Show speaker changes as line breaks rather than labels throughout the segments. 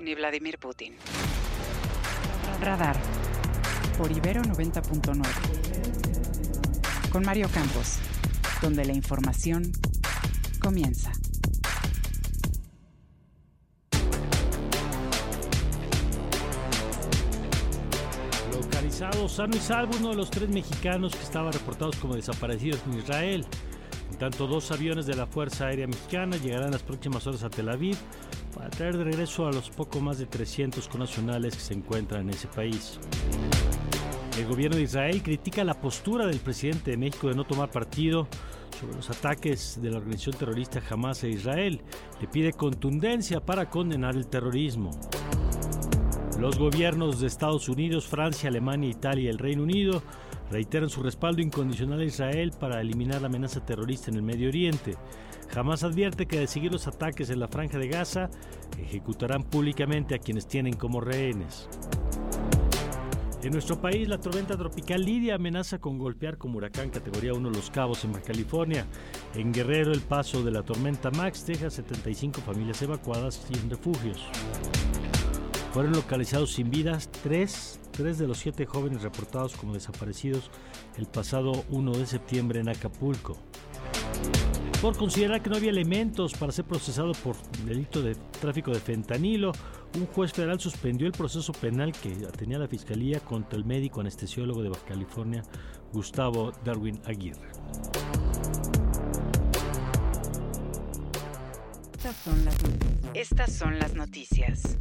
ni Vladimir Putin. Radar. Por Ibero 90.9. Con Mario Campos. Donde la información comienza.
Localizado sano y salvo uno de los tres mexicanos que estaban reportados como desaparecidos en Israel. En tanto, dos aviones de la Fuerza Aérea Mexicana llegarán en las próximas horas a Tel Aviv para traer de regreso a los poco más de 300 connacionales que se encuentran en ese país. El gobierno de Israel critica la postura del presidente de México de no tomar partido sobre los ataques de la organización terrorista Hamas a Israel. Le pide contundencia para condenar el terrorismo. Los gobiernos de Estados Unidos, Francia, Alemania, Italia y el Reino Unido reiteran su respaldo incondicional a Israel para eliminar la amenaza terrorista en el Medio Oriente. Jamás advierte que de seguir los ataques en la franja de Gaza, ejecutarán públicamente a quienes tienen como rehenes. En nuestro país, la tormenta tropical Lidia amenaza con golpear como huracán categoría 1 Los Cabos en Baja California. En Guerrero, el paso de la tormenta Max deja 75 familias evacuadas en refugios. Fueron localizados sin vidas tres, tres de los siete jóvenes reportados como desaparecidos el pasado 1 de septiembre en Acapulco. Por considerar que no había elementos para ser procesado por delito de tráfico de fentanilo, un juez federal suspendió el proceso penal que tenía la fiscalía contra el médico anestesiólogo de Baja California, Gustavo Darwin Aguirre.
Estas son las, Estas son las noticias.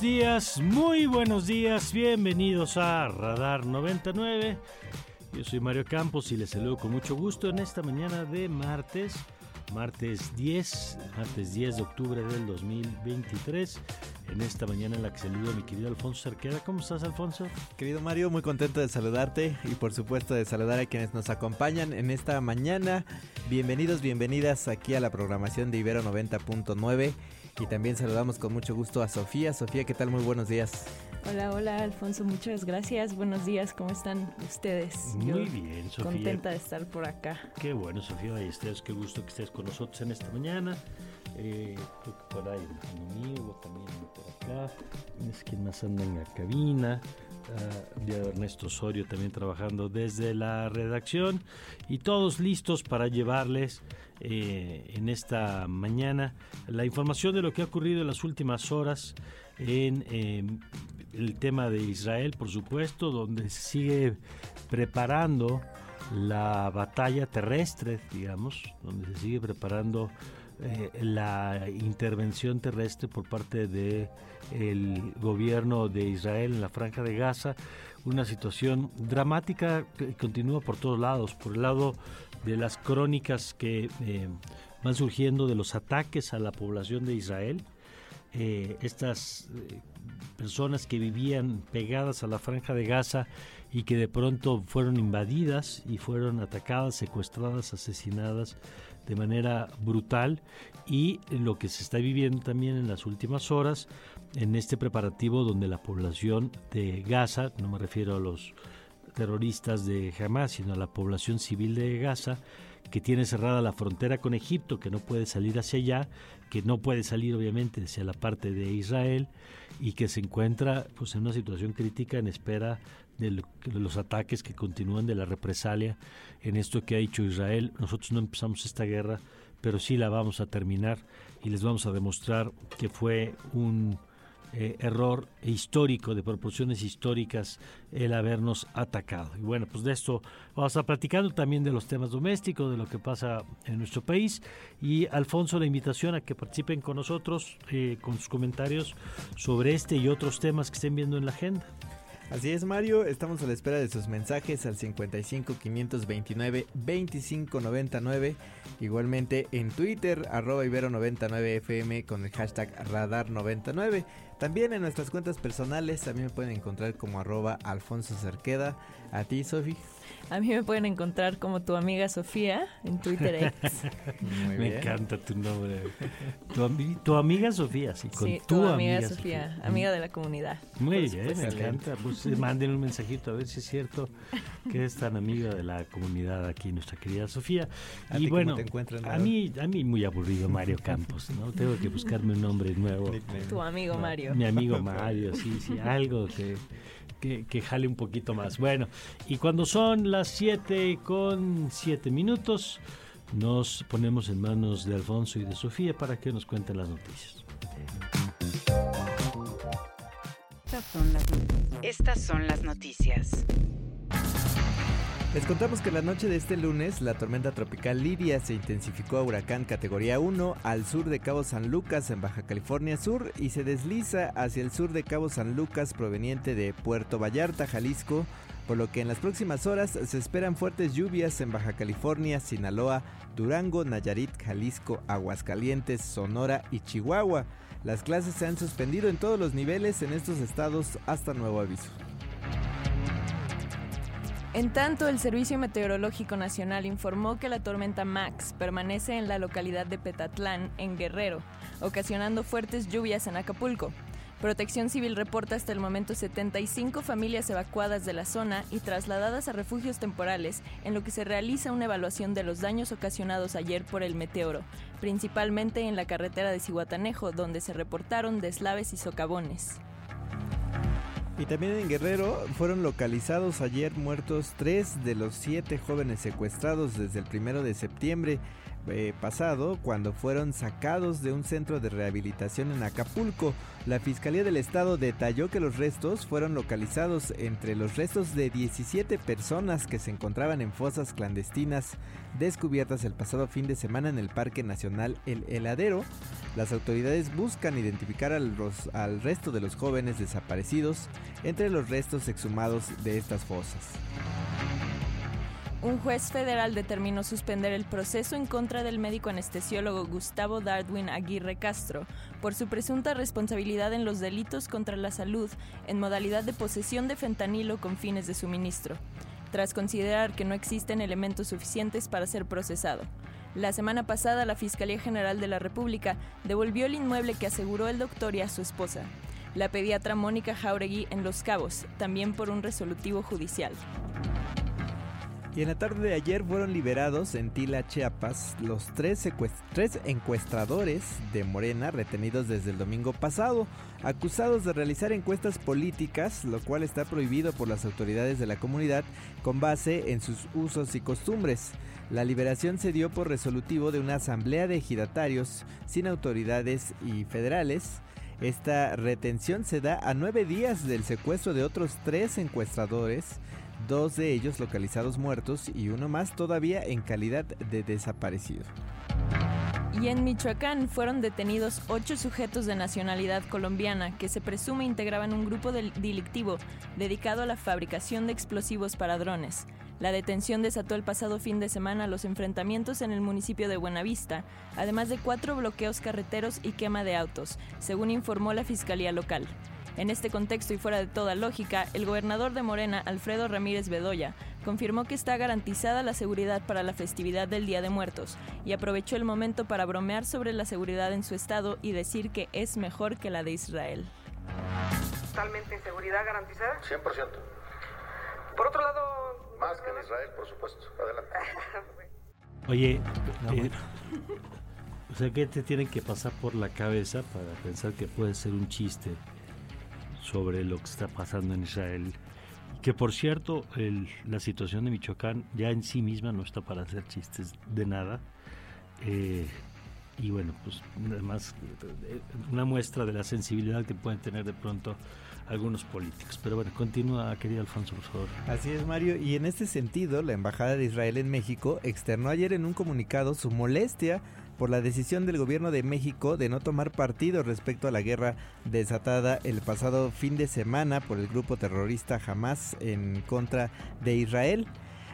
Días, muy buenos días, bienvenidos a Radar 99. Yo soy Mario Campos y les saludo con mucho gusto en esta mañana de martes, martes 10, martes 10 de octubre del 2023. En esta mañana en la que saludo a mi querido Alfonso Cerqueda. ¿Cómo estás, Alfonso?
Querido Mario, muy contento de saludarte y por supuesto de saludar a quienes nos acompañan en esta mañana. Bienvenidos, bienvenidas aquí a la programación de Ibero 90.9 y también saludamos con mucho gusto a Sofía. Sofía, ¿qué tal? Muy buenos días.
Hola, hola Alfonso, muchas gracias. Buenos días, ¿cómo están ustedes?
Muy Yo bien, Sofía.
Contenta de estar por acá.
Qué bueno, Sofía Ballesteros, qué gusto que estés con nosotros en esta mañana. Eh, por ahí amigo también por acá. Es quien más anda en la cabina. Uh, Ernesto Osorio también trabajando desde la redacción y todos listos para llevarles eh, en esta mañana la información de lo que ha ocurrido en las últimas horas en eh, el tema de Israel, por supuesto, donde se sigue preparando la batalla terrestre, digamos, donde se sigue preparando eh, la intervención terrestre por parte de el gobierno de Israel en la franja de Gaza, una situación dramática que continúa por todos lados, por el lado de las crónicas que eh, van surgiendo de los ataques a la población de Israel, eh, estas eh, personas que vivían pegadas a la franja de Gaza y que de pronto fueron invadidas y fueron atacadas, secuestradas, asesinadas de manera brutal. Y lo que se está viviendo también en las últimas horas en este preparativo donde la población de Gaza, no me refiero a los terroristas de Hamas, sino a la población civil de Gaza, que tiene cerrada la frontera con Egipto, que no puede salir hacia allá, que no puede salir obviamente hacia la parte de Israel y que se encuentra pues en una situación crítica en espera de, los ataques que continúan de la represalia en esto que ha dicho Israel. Nosotros no empezamos esta guerra, pero sí la vamos a terminar y les vamos a demostrar que fue un eh, error histórico, de proporciones históricas, el habernos atacado. Y bueno, pues de esto vamos a platicando también de los temas domésticos, de lo que pasa en nuestro país. Y Alfonso, la invitación a que participen con nosotros eh, con sus comentarios sobre este y otros temas que estén viendo en la agenda.
Así es, Mario. Estamos a la espera de sus mensajes al 55 529 2599. Igualmente en Twitter, arroba ibero99fm con el hashtag radar99. También en nuestras cuentas personales también me pueden encontrar como arroba Alfonso Cerqueda. A ti, Sofi.
A mí me pueden encontrar como tu amiga Sofía en Twitter X.
me encanta tu nombre. Tu, amiga Sofía, sí, con
tu, amiga, Sofía, amiga de la comunidad.
Muy bien, me encanta. Pues eh, manden un mensajito a ver si es cierto que es tan amiga de la comunidad aquí, nuestra querida Sofía. y bueno, a mí, a mí muy aburrido Mario Campos, ¿no? Tengo que buscarme un nombre nuevo.
Tu amigo Mario.
Mi amigo Mario, sí, sí, algo que que, jale un poquito más. Bueno, y cuando son las 7 con 7 minutos, nos ponemos en manos de Alfonso y de Sofía para que nos cuenten las noticias.
Estas son las noticias.
Les contamos que la noche de este lunes la tormenta tropical Lidia se intensificó a huracán categoría 1 al sur de Cabo San Lucas en Baja California Sur y se desliza hacia el sur de Cabo San Lucas proveniente de Puerto Vallarta, Jalisco, por lo que en las próximas horas se esperan fuertes lluvias en Baja California, Sinaloa, Durango, Nayarit, Jalisco, Aguascalientes, Sonora y Chihuahua. Las clases se han suspendido en todos los niveles en estos estados hasta nuevo aviso.
En tanto, el Servicio Meteorológico Nacional informó que la tormenta Max permanece en la localidad de Petatlán, en Guerrero, ocasionando fuertes lluvias en Acapulco. Protección Civil reporta hasta el momento 75 familias evacuadas de la zona y trasladadas a refugios temporales, en lo que se realiza una evaluación de los daños ocasionados ayer por el meteoro, principalmente en la carretera de Cihuatanejo, donde se reportaron deslaves y socavones.
Y también en Guerrero fueron localizados ayer muertos tres de los siete jóvenes secuestrados desde el primero de septiembre eh, pasado cuando fueron sacados de un centro de rehabilitación en Acapulco. La Fiscalía del Estado detalló que los restos fueron localizados entre los restos de 17 personas que se encontraban en fosas clandestinas descubiertas el pasado fin de semana en el Parque Nacional El Heladero. Las autoridades buscan identificar al, al resto de los jóvenes desaparecidos entre los restos exhumados de estas fosas
un juez federal determinó suspender el proceso en contra del médico anestesiólogo Gustavo Darwin Aguirre Castro por su presunta responsabilidad en los delitos contra la salud en modalidad de posesión de fentanilo con fines de suministro, tras considerar que no existen elementos suficientes para ser procesado. La semana pasada la Fiscalía General de la República devolvió el inmueble que aseguró el doctor y a su esposa, la pediatra Mónica Jauregui en Los Cabos, también por un resolutivo judicial.
Y en la tarde de ayer fueron liberados en Tila, Chiapas, los tres, tres, encuestadores de Morena retenidos desde el domingo pasado, acusados de realizar encuestas políticas, lo cual está prohibido por las autoridades de la comunidad con base en sus usos y costumbres. La liberación se dio por resolutivo de una asamblea de ejidatarios sin autoridades y federales. Esta retención se da a nueve días del secuestro de otros tres encuestadores dos de ellos localizados muertos y uno más todavía en calidad de desaparecido.
Y en Michoacán fueron detenidos ocho sujetos de nacionalidad colombiana que se presume integraban un grupo delictivo dedicado a la fabricación de explosivos para drones. La detención desató el pasado fin de semana los enfrentamientos en el municipio de Buenavista, además de cuatro bloqueos carreteros y quema de autos, según informó la Fiscalía local. En este contexto y fuera de toda lógica, el gobernador de Morena, Alfredo Ramírez Bedoya, confirmó que está garantizada la seguridad para la festividad del Día de Muertos y aprovechó el momento para bromear sobre la seguridad en su estado y decir que es mejor que la de Israel.
¿Totalmente seguridad garantizada?
100%.
Por otro lado...
Más que en Israel, por supuesto. Adelante.
Oye, eh, o sea, ¿qué te tienen que pasar por la cabeza para pensar que puede ser un chiste sobre lo que está pasando en Israel. Que por cierto, la situación de Michoacán ya en sí misma no está para hacer chistes de nada. Eh, y bueno, pues además eh, una muestra de la sensibilidad que pueden tener de pronto algunos políticos. Pero bueno, continúa, querido Alfonso, por favor.
Así es, Mario. Y en este sentido, la Embajada de Israel en México externó ayer en un comunicado su molestia por la decisión del gobierno de México de no tomar partido respecto a la guerra desatada el pasado fin de semana por el grupo terrorista Hamas en contra de Israel.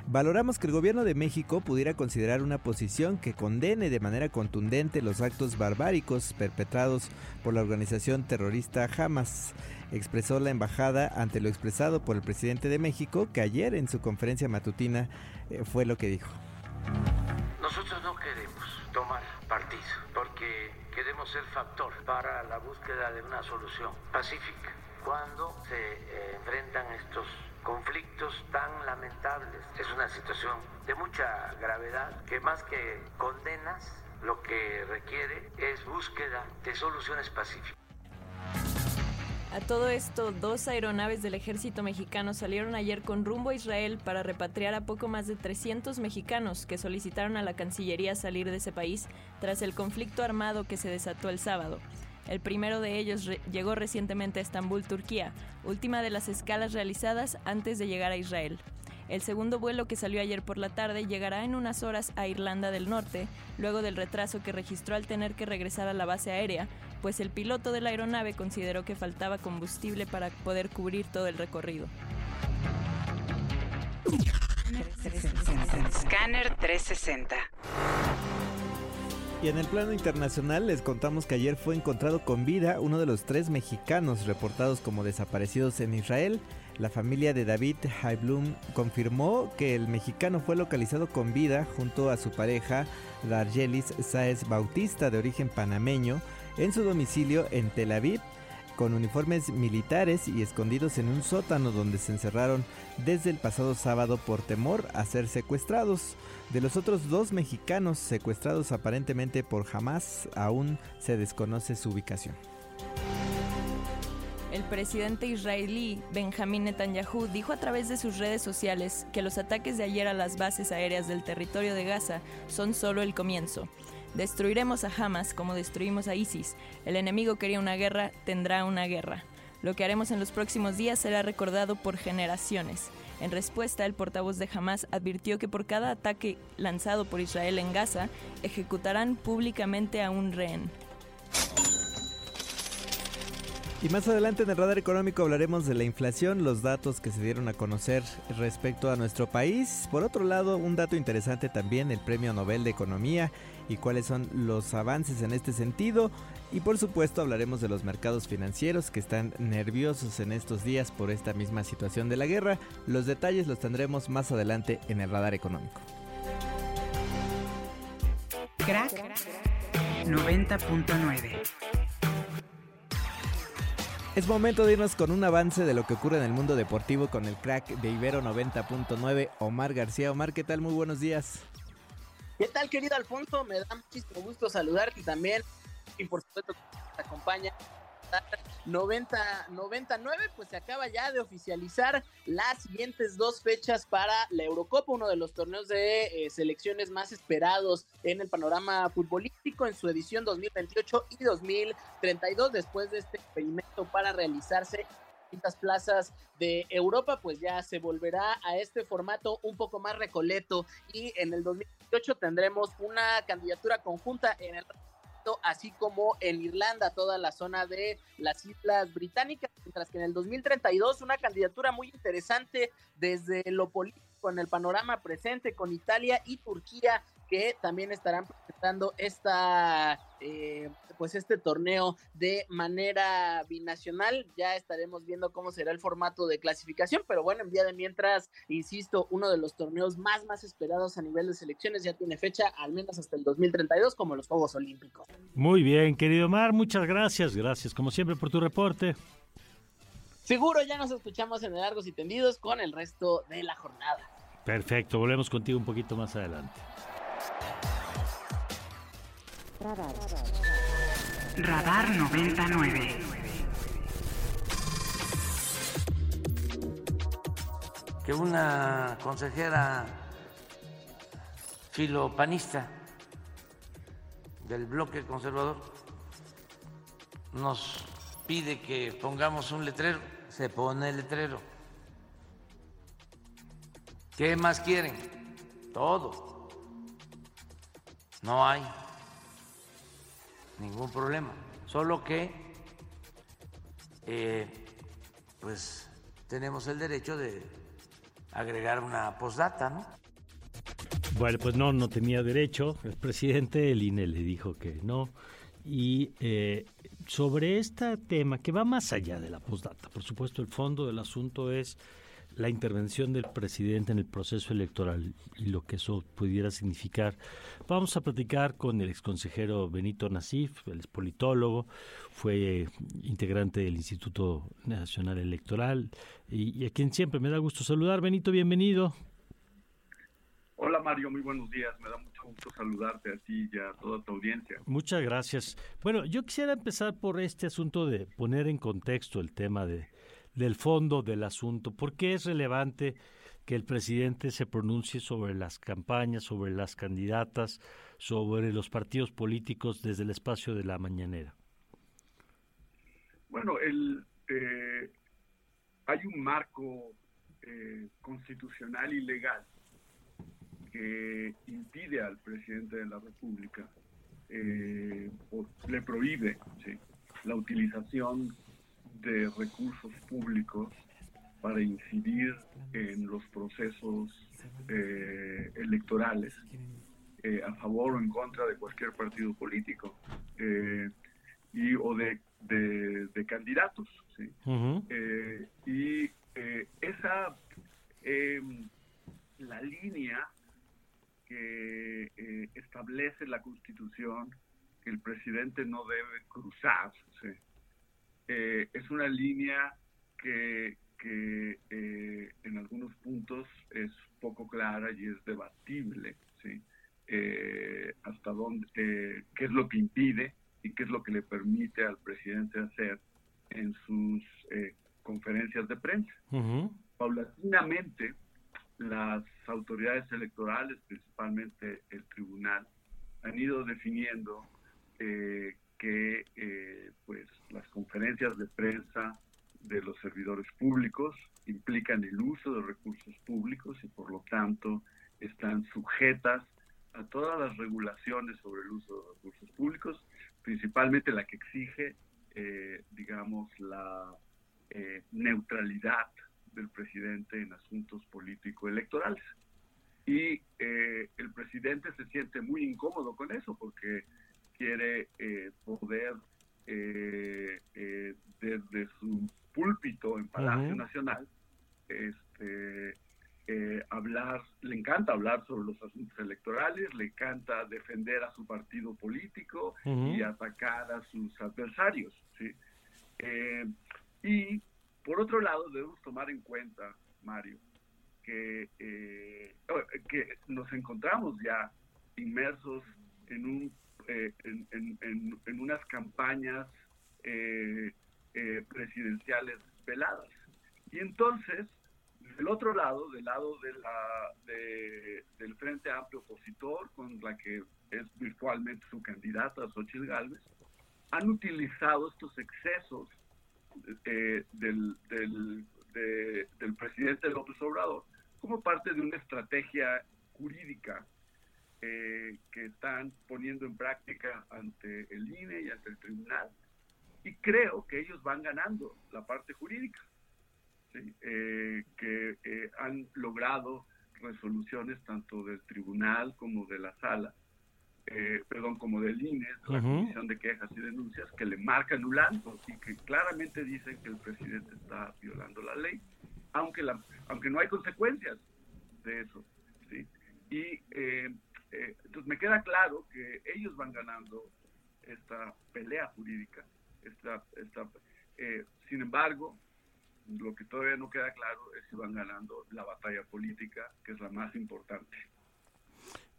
Valoramos que el gobierno de México pudiera considerar una posición que condene de manera contundente los actos barbáricos perpetrados por la organización terrorista Hamas, expresó la embajada ante lo expresado por el presidente de México, que ayer en su conferencia matutina eh, fue lo que dijo.
Nosotros no queremos tomar partido porque queremos ser factor para la búsqueda de una solución pacífica cuando se eh, enfrentan estos conflictos tan lamentables. Es una situación de mucha gravedad que más que condenas, lo que requiere es búsqueda de soluciones pacíficas.
A todo esto, dos aeronaves del ejército mexicano salieron ayer con rumbo a Israel para repatriar a poco más de 300 mexicanos que solicitaron a la Cancillería salir de ese país tras el conflicto armado que se desató el sábado. El primero de ellos llegó recientemente a Estambul, Turquía, última de las escalas realizadas antes de llegar a Israel. El segundo vuelo que salió ayer por la tarde llegará en unas horas a Irlanda del Norte, luego del retraso que registró al tener que regresar a la base aérea, pues el piloto de la aeronave consideró que faltaba combustible para poder cubrir todo el recorrido.
Scanner 360.
Y en el plano internacional les contamos que ayer fue encontrado con vida uno de los tres mexicanos reportados como desaparecidos en Israel. La familia de David Haiblum confirmó que el mexicano fue localizado con vida junto a su pareja Dargelis Saez Bautista de origen panameño en su domicilio en Tel Aviv con uniformes militares y escondidos en un sótano donde se encerraron desde el pasado sábado por temor a ser secuestrados. De los otros dos mexicanos secuestrados aparentemente por Hamas, aún se desconoce su ubicación.
El presidente israelí Benjamín Netanyahu dijo a través de sus redes sociales que los ataques de ayer a las bases aéreas del territorio de Gaza son solo el comienzo. Destruiremos a Hamas como destruimos a ISIS. El enemigo quería una guerra, tendrá una guerra. Lo que haremos en los próximos días será recordado por generaciones. En respuesta, el portavoz de Hamas advirtió que por cada ataque lanzado por Israel en Gaza, ejecutarán públicamente a un rehén.
Y más adelante en el radar económico hablaremos de la inflación, los datos que se dieron a conocer respecto a nuestro país. Por otro lado, un dato interesante también, el Premio Nobel de Economía y cuáles son los avances en este sentido. Y por supuesto hablaremos de los mercados financieros que están nerviosos en estos días por esta misma situación de la guerra. Los detalles los tendremos más adelante en el radar económico.
Crack 90.9
es momento de irnos con un avance de lo que ocurre en el mundo deportivo con el crack de Ibero 90.9, Omar García. Omar, ¿qué tal? Muy buenos días.
¿Qué tal, querido Alfonso? Me da muchísimo gusto saludarte también. Y por supuesto, que te acompaña 90, 99, pues se acaba ya de oficializar las siguientes dos fechas para la Eurocopa, uno de los torneos de eh, selecciones más esperados en el panorama futbolístico en su edición 2028 y 2032, después de este experimento para realizarse plazas de Europa, pues ya se volverá a este formato un poco más recoleto y en el 2028 tendremos una candidatura conjunta en el así como en Irlanda, toda la zona de las Islas Británicas, mientras que en el 2032 una candidatura muy interesante desde lo político en el panorama presente con Italia y Turquía que también estarán presentando esta eh, pues este torneo de manera binacional. Ya estaremos viendo cómo será el formato de clasificación, pero bueno, en día de mientras, insisto, uno de los torneos más más esperados a nivel de selecciones ya tiene fecha al menos hasta el 2032 como los Juegos Olímpicos.
Muy bien, querido Mar, muchas gracias, gracias como siempre por tu reporte.
Seguro ya nos escuchamos en el Largos y Tendidos con el resto de la jornada.
Perfecto, volvemos contigo un poquito más adelante.
Radar. Radar 99.
Que una consejera filopanista del bloque conservador nos pide que pongamos un letrero, se pone el letrero. ¿Qué más quieren? Todo. No hay ningún problema. Solo que, eh, pues, tenemos el derecho de agregar una postdata, ¿no?
Bueno, pues no, no tenía derecho. El presidente, el INE le dijo que no. Y eh, sobre este tema, que va más allá de la postdata, por supuesto, el fondo del asunto es la intervención del presidente en el proceso electoral y lo que eso pudiera significar. Vamos a platicar con el exconsejero Benito Nasif, el politólogo, fue integrante del Instituto Nacional Electoral y, y a quien siempre me da gusto saludar. Benito, bienvenido.
Hola Mario, muy buenos días. Me da mucho gusto saludarte a ti y a toda tu audiencia.
Muchas gracias. Bueno, yo quisiera empezar por este asunto de poner en contexto el tema de, del fondo del asunto. ¿Por qué es relevante que el presidente se pronuncie sobre las campañas, sobre las candidatas, sobre los partidos políticos desde el espacio de la mañanera?
Bueno, el, eh, hay un marco eh, constitucional y legal que impide al presidente de la República, eh, o le prohíbe la utilización de recursos públicos para incidir en los procesos eh, electorales eh, a favor o en contra de cualquier partido político y o de, de, candidatos. y esa em, la línea que eh, establece la Constitución que el presidente no debe cruzar. Eh, es una línea que, eh, en algunos puntos es poco clara y es debatible. hasta dónde, qué es lo que impide y qué es lo que le permite al presidente hacer en sus conferencias de prensa. Paulatinamente, las autoridades electorales, principalmente el tribunal, han ido definiendo eh, que eh, pues las conferencias de prensa de los servidores públicos implican el uso de recursos públicos y por lo tanto están sujetas a todas las regulaciones sobre el uso de recursos públicos, principalmente la que exige, eh, digamos, la neutralidad del presidente en asuntos político-electorales. Y eh, el presidente se siente muy incómodo con eso porque quiere eh, poder eh, desde su púlpito en Palacio Nacional este, hablar, le encanta hablar sobre los asuntos electorales, le encanta defender a su partido político y atacar a sus adversarios. ¿sí? y por otro lado, debemos tomar en cuenta, Mario, que, eh, que nos encontramos ya inmersos en, un, eh, en, unas campañas eh, presidenciales veladas. Y entonces, del otro lado, del lado de la, del Frente Amplio Opositor, con la que es virtualmente su candidata, Xochitl Gálvez, han utilizado estos excesos eh, del, del, del presidente López Obrador como parte de una estrategia jurídica eh, que están poniendo en práctica ante el INE y ante el tribunal. Y creo que ellos van ganando la parte jurídica, eh, que han logrado resoluciones tanto del tribunal como de la sala eh, perdón, como del INE, la Comisión de Quejas y Denuncias, que le marca anulando y que claramente dicen que el presidente está violando la ley, aunque, la, aunque no hay consecuencias de eso. ¿sí? Y eh, eh, entonces me queda claro que ellos van ganando esta pelea jurídica. Esta, esta, sin embargo, lo que todavía no queda claro es si van ganando la batalla política, que es la más importante.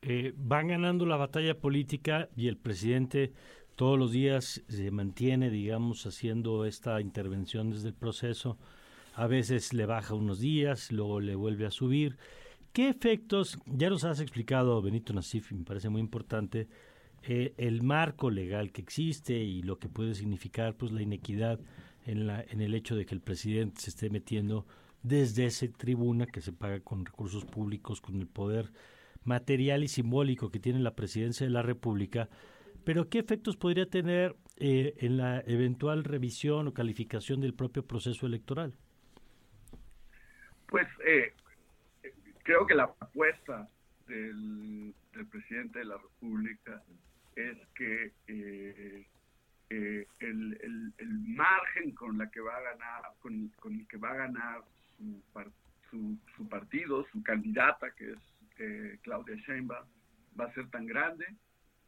Eh, van ganando la batalla política y el presidente todos los días se mantiene, digamos, haciendo esta intervención desde el proceso. A veces le baja unos días, luego le vuelve a subir. ¿Qué efectos, ya nos has explicado, Benito Nasif, me parece muy importante, eh, el marco legal que existe y lo que puede significar pues la inequidad en, la, en el hecho de que el presidente se esté metiendo desde esa tribuna que se paga con recursos públicos, con el poder material y simbólico que tiene la presidencia de la República, pero ¿qué efectos podría tener eh, en la eventual revisión o calificación del propio proceso electoral?
Pues eh, creo que la apuesta del, presidente de la República es que eh, el, margen con la que va a ganar, con, el que va a ganar su, partido, su candidata, que es Claudia Sheinbaum, va a ser tan grande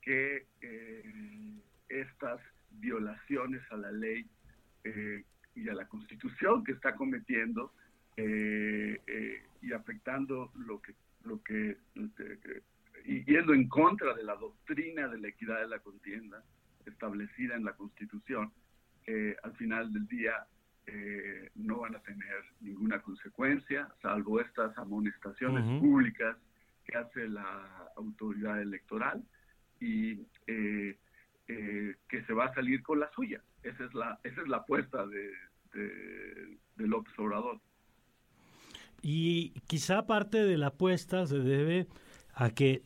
que eh, estas violaciones a la ley eh, y a la constitución que está cometiendo eh, y afectando lo que lo que y yendo en contra de la doctrina de la equidad de la contienda establecida en la constitución al final del día no van a tener ninguna consecuencia salvo estas amonestaciones públicas que hace la autoridad electoral y eh, eh, que se va a salir con la suya. Esa es la, esa es la apuesta de, de, López Obrador.
Y quizá parte de la apuesta se debe a que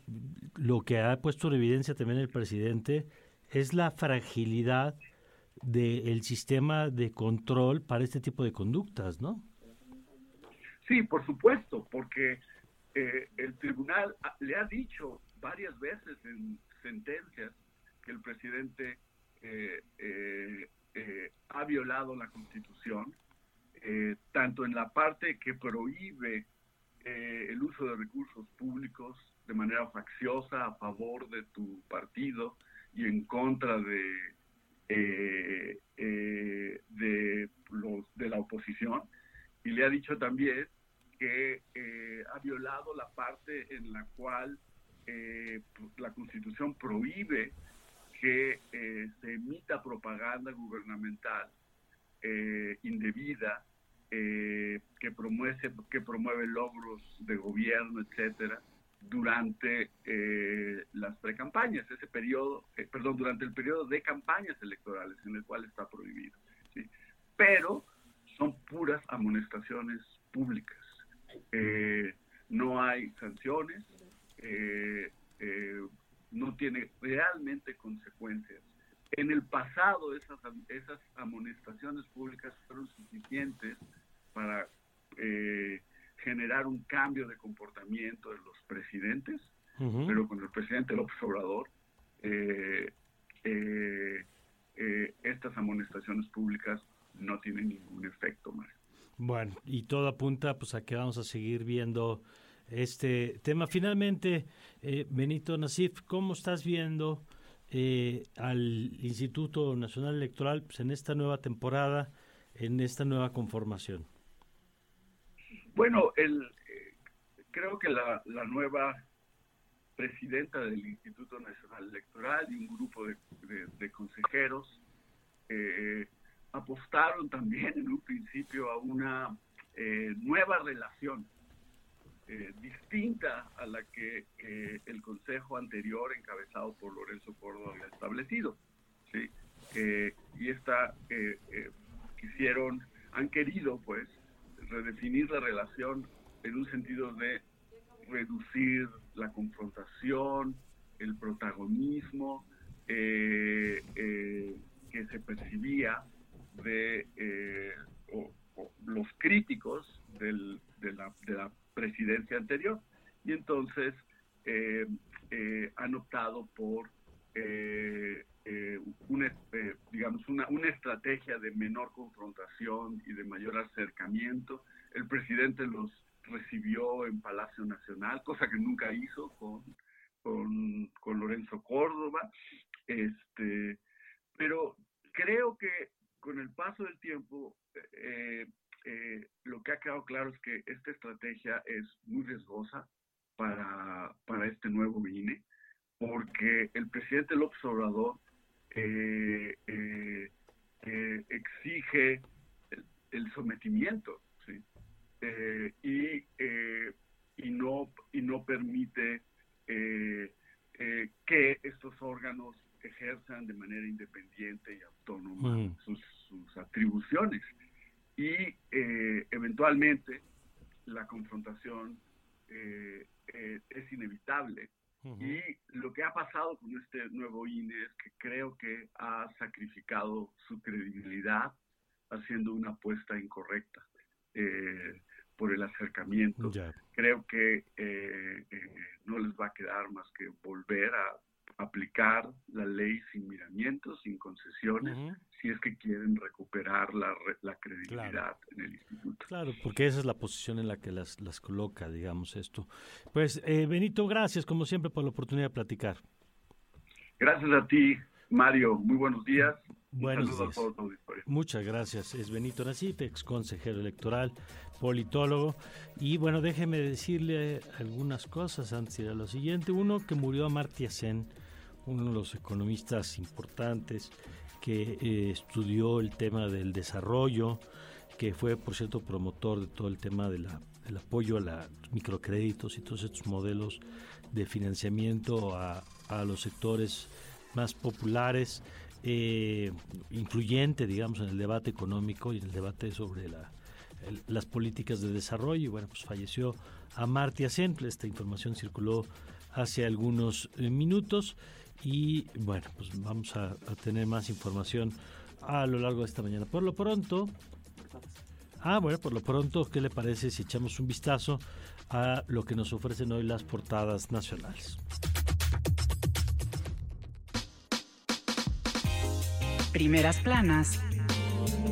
lo que ha puesto en evidencia también el presidente es la fragilidad del sistema de control para este tipo de conductas, ¿no?
Sí, por supuesto, porque eh, el tribunal le ha dicho varias veces en sentencias que el presidente eh, eh, ha violado la Constitución, tanto en la parte que prohíbe el uso de recursos públicos de manera facciosa a favor de tu partido y en contra de, de, los, de la oposición. Y le ha dicho también que ha violado la parte en la cual eh, la Constitución prohíbe que eh, se emita propaganda gubernamental eh, que promueve que promueve logros de gobierno, etcétera, durante las precampañas, ese periodo, perdón, durante el periodo de campañas electorales en el cual está prohibido. Pero son puras amonestaciones públicas. no hay sanciones, eh, eh, no tiene realmente consecuencias. En el pasado esas, esas amonestaciones públicas fueron suficientes para eh, generar un cambio de comportamiento de los presidentes, pero con el presidente López Obrador, estas amonestaciones públicas no tienen ningún efecto, más
Bueno, y todo apunta pues a que vamos a seguir viendo este tema. Finalmente, eh, Benito Nasif, ¿cómo estás viendo eh, al Instituto Nacional Electoral pues, en esta nueva temporada, en esta nueva conformación?
Bueno, el, eh, creo que la, nueva presidenta del Instituto Nacional Electoral y un grupo de, consejeros apostaron también en un principio a una nueva relación eh, distinta a la que eh, el consejo anterior encabezado por Lorenzo Córdoba había establecido. ¿sí? Eh, y esta quisieron, han querido pues redefinir la relación en un sentido de reducir la confrontación, el protagonismo que se percibía de los críticos de la presidencia anterior. Y entonces eh, eh, han optado por eh, una, digamos, una, una estrategia de menor confrontación y de mayor acercamiento. El presidente los recibió en Palacio Nacional, cosa que nunca hizo con, con, con Lorenzo Córdoba. Este, pero creo que con el paso del tiempo, eh, eh, lo que ha quedado claro es que esta estrategia es muy riesgosa para, para este nuevo INE, porque el presidente López Obrador eh, eh, exige el, sometimiento y, y, no, y no permite eh, que estos órganos ejerzan de manera independiente y autónoma sus, atribuciones. Y eh, eventualmente la confrontación eh, es inevitable. Y lo que ha pasado con este nuevo INE es que creo que ha sacrificado su credibilidad haciendo una apuesta incorrecta por el acercamiento. Creo que no les va a quedar más que volver a aplicar la ley sin miramientos, sin concesiones, si es que quieren recuperar la, la credibilidad en el instituto.
Claro, porque esa es la posición en la que las, las coloca, digamos, esto. Pues, eh, Benito, gracias, como siempre, por la oportunidad de platicar.
Gracias a ti, Mario. Muy buenos días.
Buenos días. Muchas gracias. Es Benito Nasif, ex consejero electoral, politólogo. Y bueno, déjeme decirle algunas cosas antes de ir a lo siguiente. Uno, que murió Amartya Sen, uno de los economistas importantes que eh, estudió el tema del desarrollo, que fue, por cierto, promotor de todo el tema de del apoyo a los microcréditos y todos estos modelos de financiamiento a, los sectores más populares, eh, influyente, digamos, en el debate económico y en el debate sobre la, las políticas de desarrollo. Y bueno, pues falleció Amartya Sen. Esta información circuló hace algunos eh, minutos. Y bueno, pues vamos a, tener más información a lo largo de esta mañana. Por lo pronto, ah, bueno, por lo pronto, ¿qué le parece si echamos un vistazo a lo que nos ofrecen hoy las portadas nacionales?
Primeras planas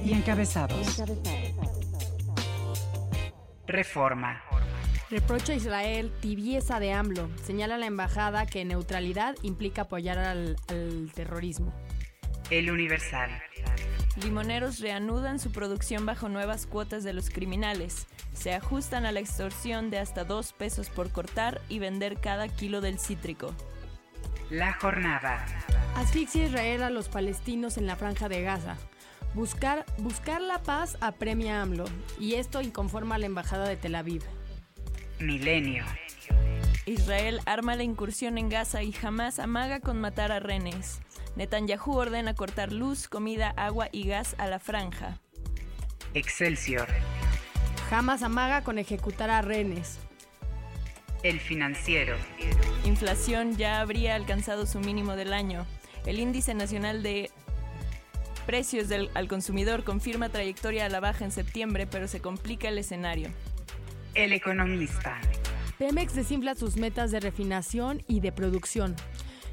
y encabezados. Reforma.
Reprocha a Israel tibieza de AMLO. Señala la embajada que neutralidad implica apoyar al, terrorismo.
El Universal.
Limoneros reanudan su producción bajo nuevas cuotas de los criminales. Se ajustan a la extorsión de hasta dos pesos por cortar y vender cada kilo del cítrico.
La jornada.
Asfixia Israel a los palestinos en la franja de Gaza. Buscar, buscar la paz apremia AMLO y esto inconforma a la embajada de Tel Aviv.
Milenio.
Israel arma la incursión en Gaza y jamás amaga con matar a renes. Netanyahu ordena cortar luz, comida, agua y gas a la franja.
Excelsior.
Jamás amaga con ejecutar a renes.
El financiero.
Inflación ya habría alcanzado su mínimo del año. El índice nacional de precios del, al consumidor confirma trayectoria a la baja en septiembre, pero se complica el escenario.
El economista.
Pemex desinfla sus metas de refinación y de producción.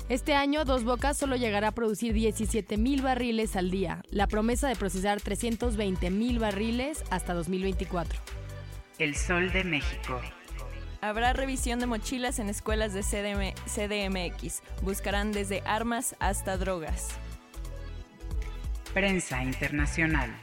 Este año, Dos Bocas solo llegará a producir 17 mil barriles al día. La promesa de procesar 320 mil barriles hasta 2024.
El Sol de México.
Habrá revisión de mochilas en escuelas de CDMX. Buscarán desde armas hasta drogas.
Prensa Internacional.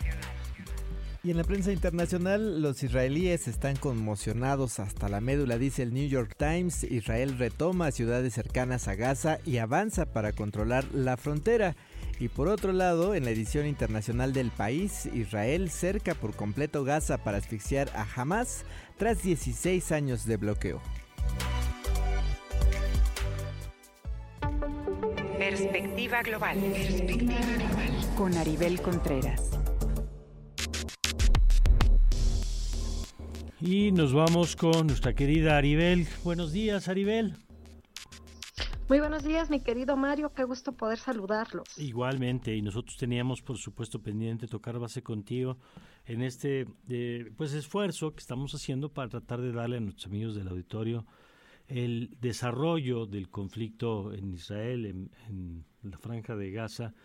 Y en la prensa internacional, los israelíes están conmocionados hasta la médula, dice el New York Times. Israel retoma ciudades cercanas a Gaza y avanza para controlar la frontera. Y por otro lado, en la edición internacional del país, Israel cerca por completo Gaza para asfixiar a Hamas tras 16 años de bloqueo.
Perspectiva global. Perspectiva global. Con Aribel Contreras.
Y nos vamos con nuestra querida Aribel. Buenos días, Aribel.
Muy buenos días, mi querido Mario. Qué gusto poder saludarlos.
Igualmente, y nosotros teníamos, por supuesto, pendiente tocar base contigo en este eh, pues esfuerzo que estamos haciendo para tratar de darle a nuestros amigos del auditorio el desarrollo del conflicto en Israel, en, la franja de Gaza.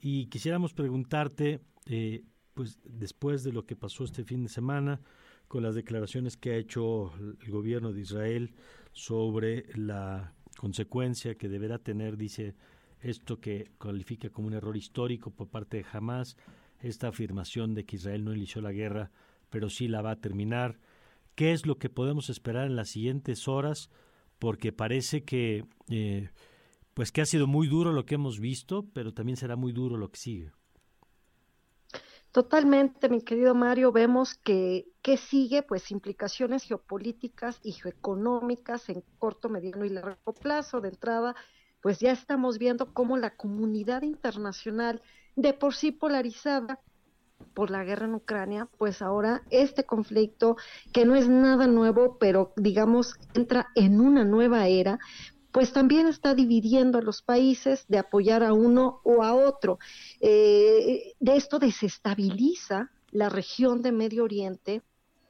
Y quisiéramos preguntarte, eh, pues después de lo que pasó este fin de semana, con las declaraciones que ha hecho el gobierno de Israel sobre la consecuencia que deberá tener, dice esto que califica como un error histórico por parte de Hamas, esta afirmación de que Israel no inició la guerra, pero sí la va a terminar. ¿Qué es lo que podemos esperar en las siguientes horas? Porque parece que, eh, pues que ha sido muy duro lo que hemos visto, pero también será muy duro lo que sigue.
Totalmente, mi querido Mario, vemos que, que sigue pues implicaciones geopolíticas y geoeconómicas en corto, mediano y largo plazo. De entrada, pues ya estamos viendo cómo la comunidad internacional, de por sí polarizada por la guerra en Ucrania, pues ahora este conflicto, que no es nada nuevo, pero digamos entra en una nueva era, pues también está dividiendo a los países de apoyar a uno o a otro. Eh, de esto desestabiliza la región de Medio Oriente,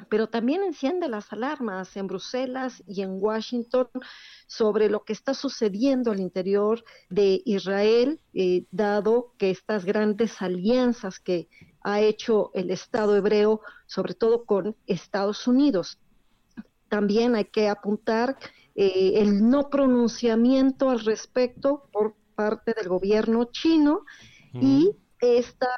pero también enciende las alarmas en Bruselas y en Washington sobre lo que está sucediendo al interior de Israel, eh, dado que estas grandes alianzas que ha hecho el Estado hebreo, sobre todo con Estados Unidos. También hay que apuntar eh, el no pronunciamiento al respecto por parte del gobierno chino y esta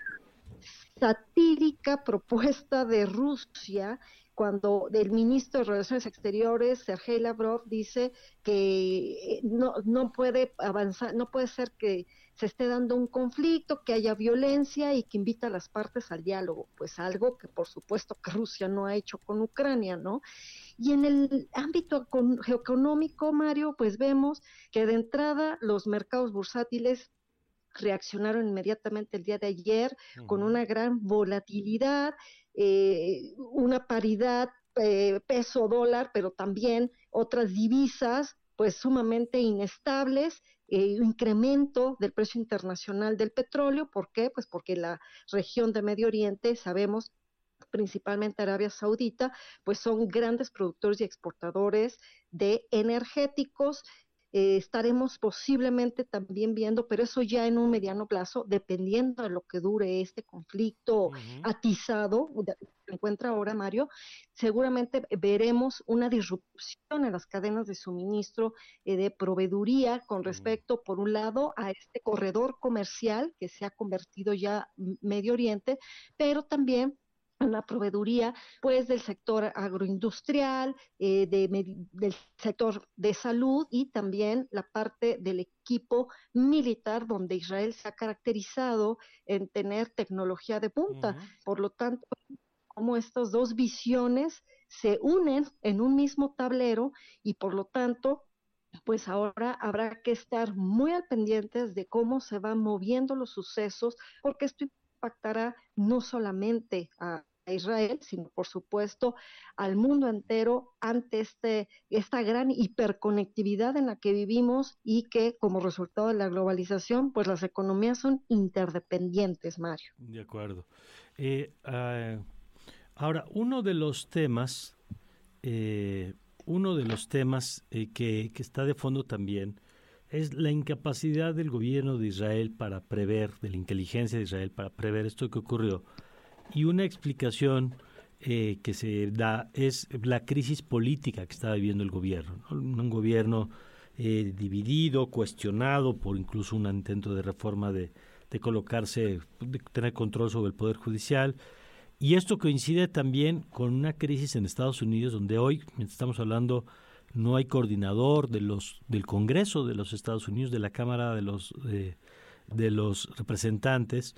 satírica propuesta de Rusia cuando el ministro de Relaciones Exteriores, Sergei Lavrov, dice que no, no puede avanzar, no puede ser que se esté dando un conflicto, que haya violencia y que invita a las partes al diálogo, pues algo que por supuesto que Rusia no ha hecho con Ucrania, ¿no? Y en el ámbito geoeconómico, Mario, pues vemos que de entrada los mercados bursátiles reaccionaron inmediatamente el día de ayer con una gran volatilidad, eh, una paridad eh, peso dólar, pero también otras divisas pues sumamente inestables, eh, incremento del precio internacional del petróleo, ¿por qué? Pues porque la región de Medio Oriente, sabemos, principalmente Arabia Saudita, pues son grandes productores y exportadores de energéticos. Eh, estaremos posiblemente también viendo, pero eso ya en un mediano plazo, dependiendo de lo que dure este conflicto atizado, se encuentra ahora Mario, seguramente veremos una disrupción en las cadenas de suministro eh, de proveeduría con respecto, por un lado, a este corredor comercial que se ha convertido ya Medio Oriente, pero también la proveeduría pues del sector agroindustrial, eh, del sector de salud y también la parte del equipo militar donde Israel se ha caracterizado en tener tecnología de punta. Por lo tanto, como estas dos visiones se unen en un mismo tablero y por lo tanto pues ahora habrá que estar muy al pendientes de cómo se van moviendo los sucesos, porque esto impactará no solamente a Israel, sino por supuesto al mundo entero ante este, esta gran hiperconectividad en la que vivimos y que como resultado de la globalización, pues las economías son interdependientes, Mario.
De acuerdo. Eh, ah, ahora, uno de los temas, eh, uno de los temas eh, que, que está de fondo también, es la incapacidad del gobierno de Israel para prever, de la inteligencia de Israel para prever esto que ocurrió. Y una explicación eh, que se da es la crisis política que está viviendo el gobierno. Un gobierno eh, dividido, cuestionado por incluso un intento de reforma de, de colocarse, de tener control sobre el Poder Judicial. Y esto coincide también con una crisis en Estados Unidos, donde hoy, estamos hablando, no hay coordinador de los del Congreso de los Estados Unidos, de la Cámara de los eh, de los representantes.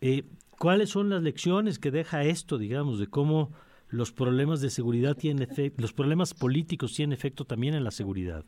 Eh, ¿Cuáles son las lecciones que deja esto, digamos, de cómo los problemas de seguridad tienen efecto, los problemas políticos tienen efecto también en la seguridad?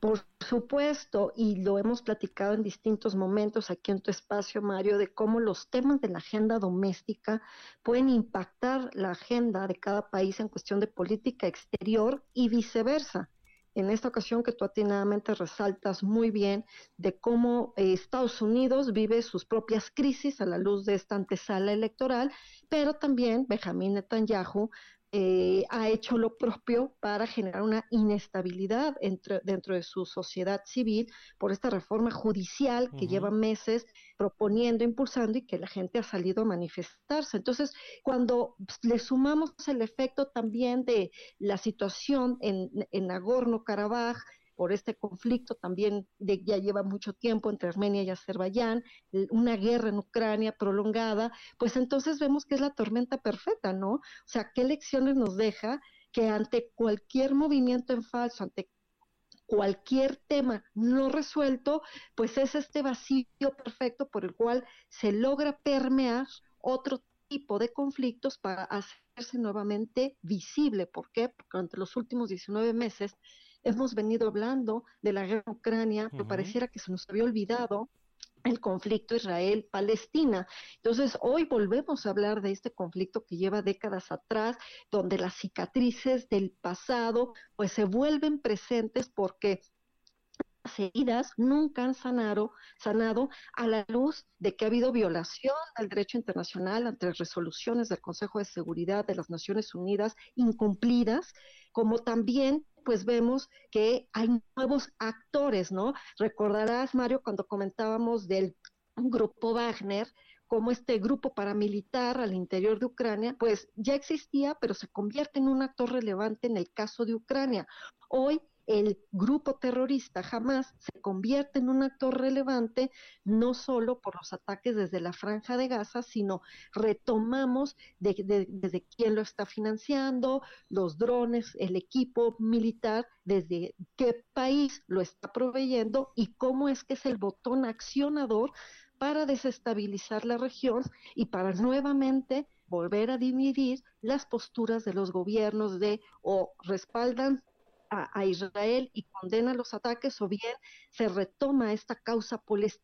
Por supuesto, y lo hemos platicado en distintos momentos aquí en tu espacio, Mario, de cómo los temas de la agenda doméstica pueden impactar la agenda de cada país en cuestión de política exterior y viceversa. En esta ocasión que tú atinadamente resaltas muy bien de cómo eh, Estados Unidos vive sus propias crisis a la luz de esta antesala electoral, pero también Benjamín Netanyahu eh, ha hecho lo propio para generar una inestabilidad entre, dentro de su sociedad civil por esta reforma judicial que lleva meses proponiendo, impulsando y que la gente ha salido a manifestarse. Entonces, cuando le sumamos el efecto también de la situación en, en Nagorno-Karabaj, por este conflicto también de, ya lleva mucho tiempo entre Armenia y Azerbaiyán, una guerra en Ucrania prolongada, pues entonces vemos que es la tormenta perfecta, ¿no? O sea, ¿qué lecciones nos deja que ante cualquier movimiento en falso, ante cualquier tema no resuelto, pues es este vacío perfecto por el cual se logra permear otro tipo de conflictos para hacerse nuevamente visible. ¿Por qué? Porque durante los últimos 19 meses hemos venido hablando de la guerra en Ucrania, pero pareciera que se nos había olvidado el conflicto Israel-Palestina. Entonces, hoy volvemos a hablar de este conflicto que lleva décadas atrás, donde las cicatrices del pasado pues se vuelven presentes porque heridas nunca han sanado, a la luz de que ha habido violación del derecho internacional ante resoluciones del Consejo de Seguridad de las Naciones Unidas incumplidas, como también pues vemos que hay nuevos actores, ¿no? Recordarás, Mario, cuando comentábamos del grupo Wagner, como este grupo paramilitar al interior de Ucrania, pues ya existía, pero se convierte en un actor relevante en el caso de Ucrania. Hoy el grupo terrorista jamás se convierte en un actor relevante no solo por los ataques desde la franja de Gaza, sino retomamos desde quién lo está financiando, los drones, el equipo militar, desde qué país lo está proveyendo y cómo es que es el botón accionador para desestabilizar la región y para nuevamente volver a dividir las posturas de los gobiernos de o respaldan a, Israel y condena los ataques o bien se retoma esta causa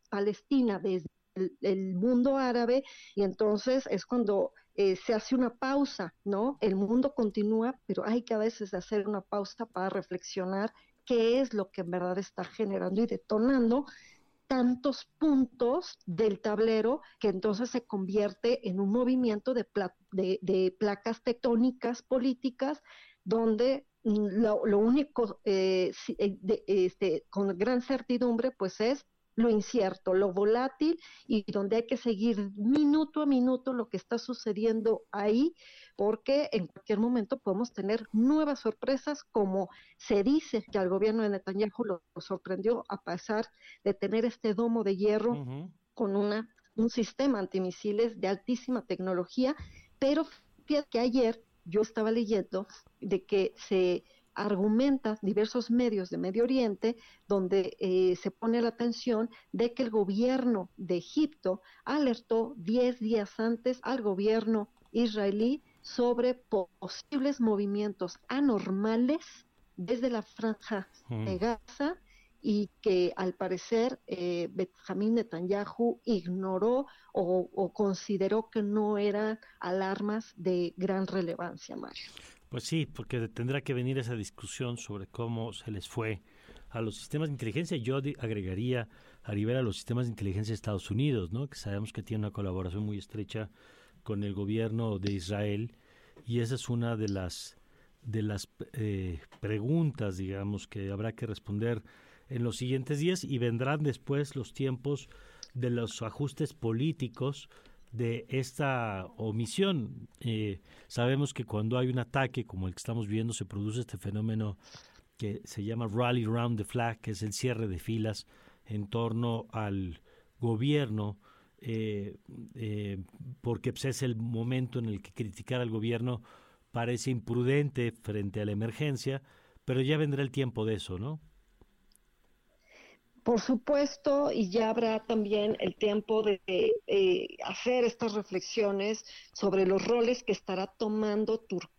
palestina desde el, mundo árabe y entonces es cuando eh, se hace una pausa, ¿no? El mundo continúa, pero hay que a veces hacer una pausa para reflexionar qué es lo que en verdad está generando y detonando tantos puntos del tablero que entonces se convierte en un movimiento de, de placas tectónicas políticas donde lo, único eh, eh, este, con gran certidumbre pues es lo incierto, lo volátil y donde hay que seguir minuto a minuto lo que está sucediendo ahí, porque en cualquier momento podemos tener nuevas sorpresas, como se dice que al gobierno de Netanyahu lo, sorprendió a pasar de tener este domo de hierro con una, un sistema antimisiles de altísima tecnología, pero fíjate que ayer yo estaba leyendo de que se argumenta diversos medios de Medio Oriente donde eh, se pone la atención de que el gobierno de Egipto alertó 10 días antes al gobierno israelí sobre posibles movimientos anormales desde la franja de mm. Gaza y que al parecer eh, Benjamín Netanyahu ignoró o, consideró que no eran alarmas de gran relevancia, Mario.
Pues sí, porque tendrá que venir esa discusión sobre cómo se les fue a los sistemas de inteligencia. Yo agregaría a Rivera los sistemas de inteligencia de Estados Unidos, ¿no? que sabemos que tiene una colaboración muy estrecha con el gobierno de Israel y esa es una de las de las eh, preguntas, digamos, que habrá que responder en los siguientes días y vendrán después los tiempos de los ajustes políticos de esta omisión. Eh, sabemos que cuando hay un ataque como el que estamos viendo se produce este fenómeno que se llama rally round the flag, que es el cierre de filas en torno al gobierno, eh, eh, porque pues, es el momento en el que criticar al gobierno parece imprudente frente a la emergencia, pero ya vendrá el tiempo de eso, ¿no?
Por supuesto, y ya habrá también el tiempo de eh, hacer estas reflexiones sobre los roles que estará tomando Turquía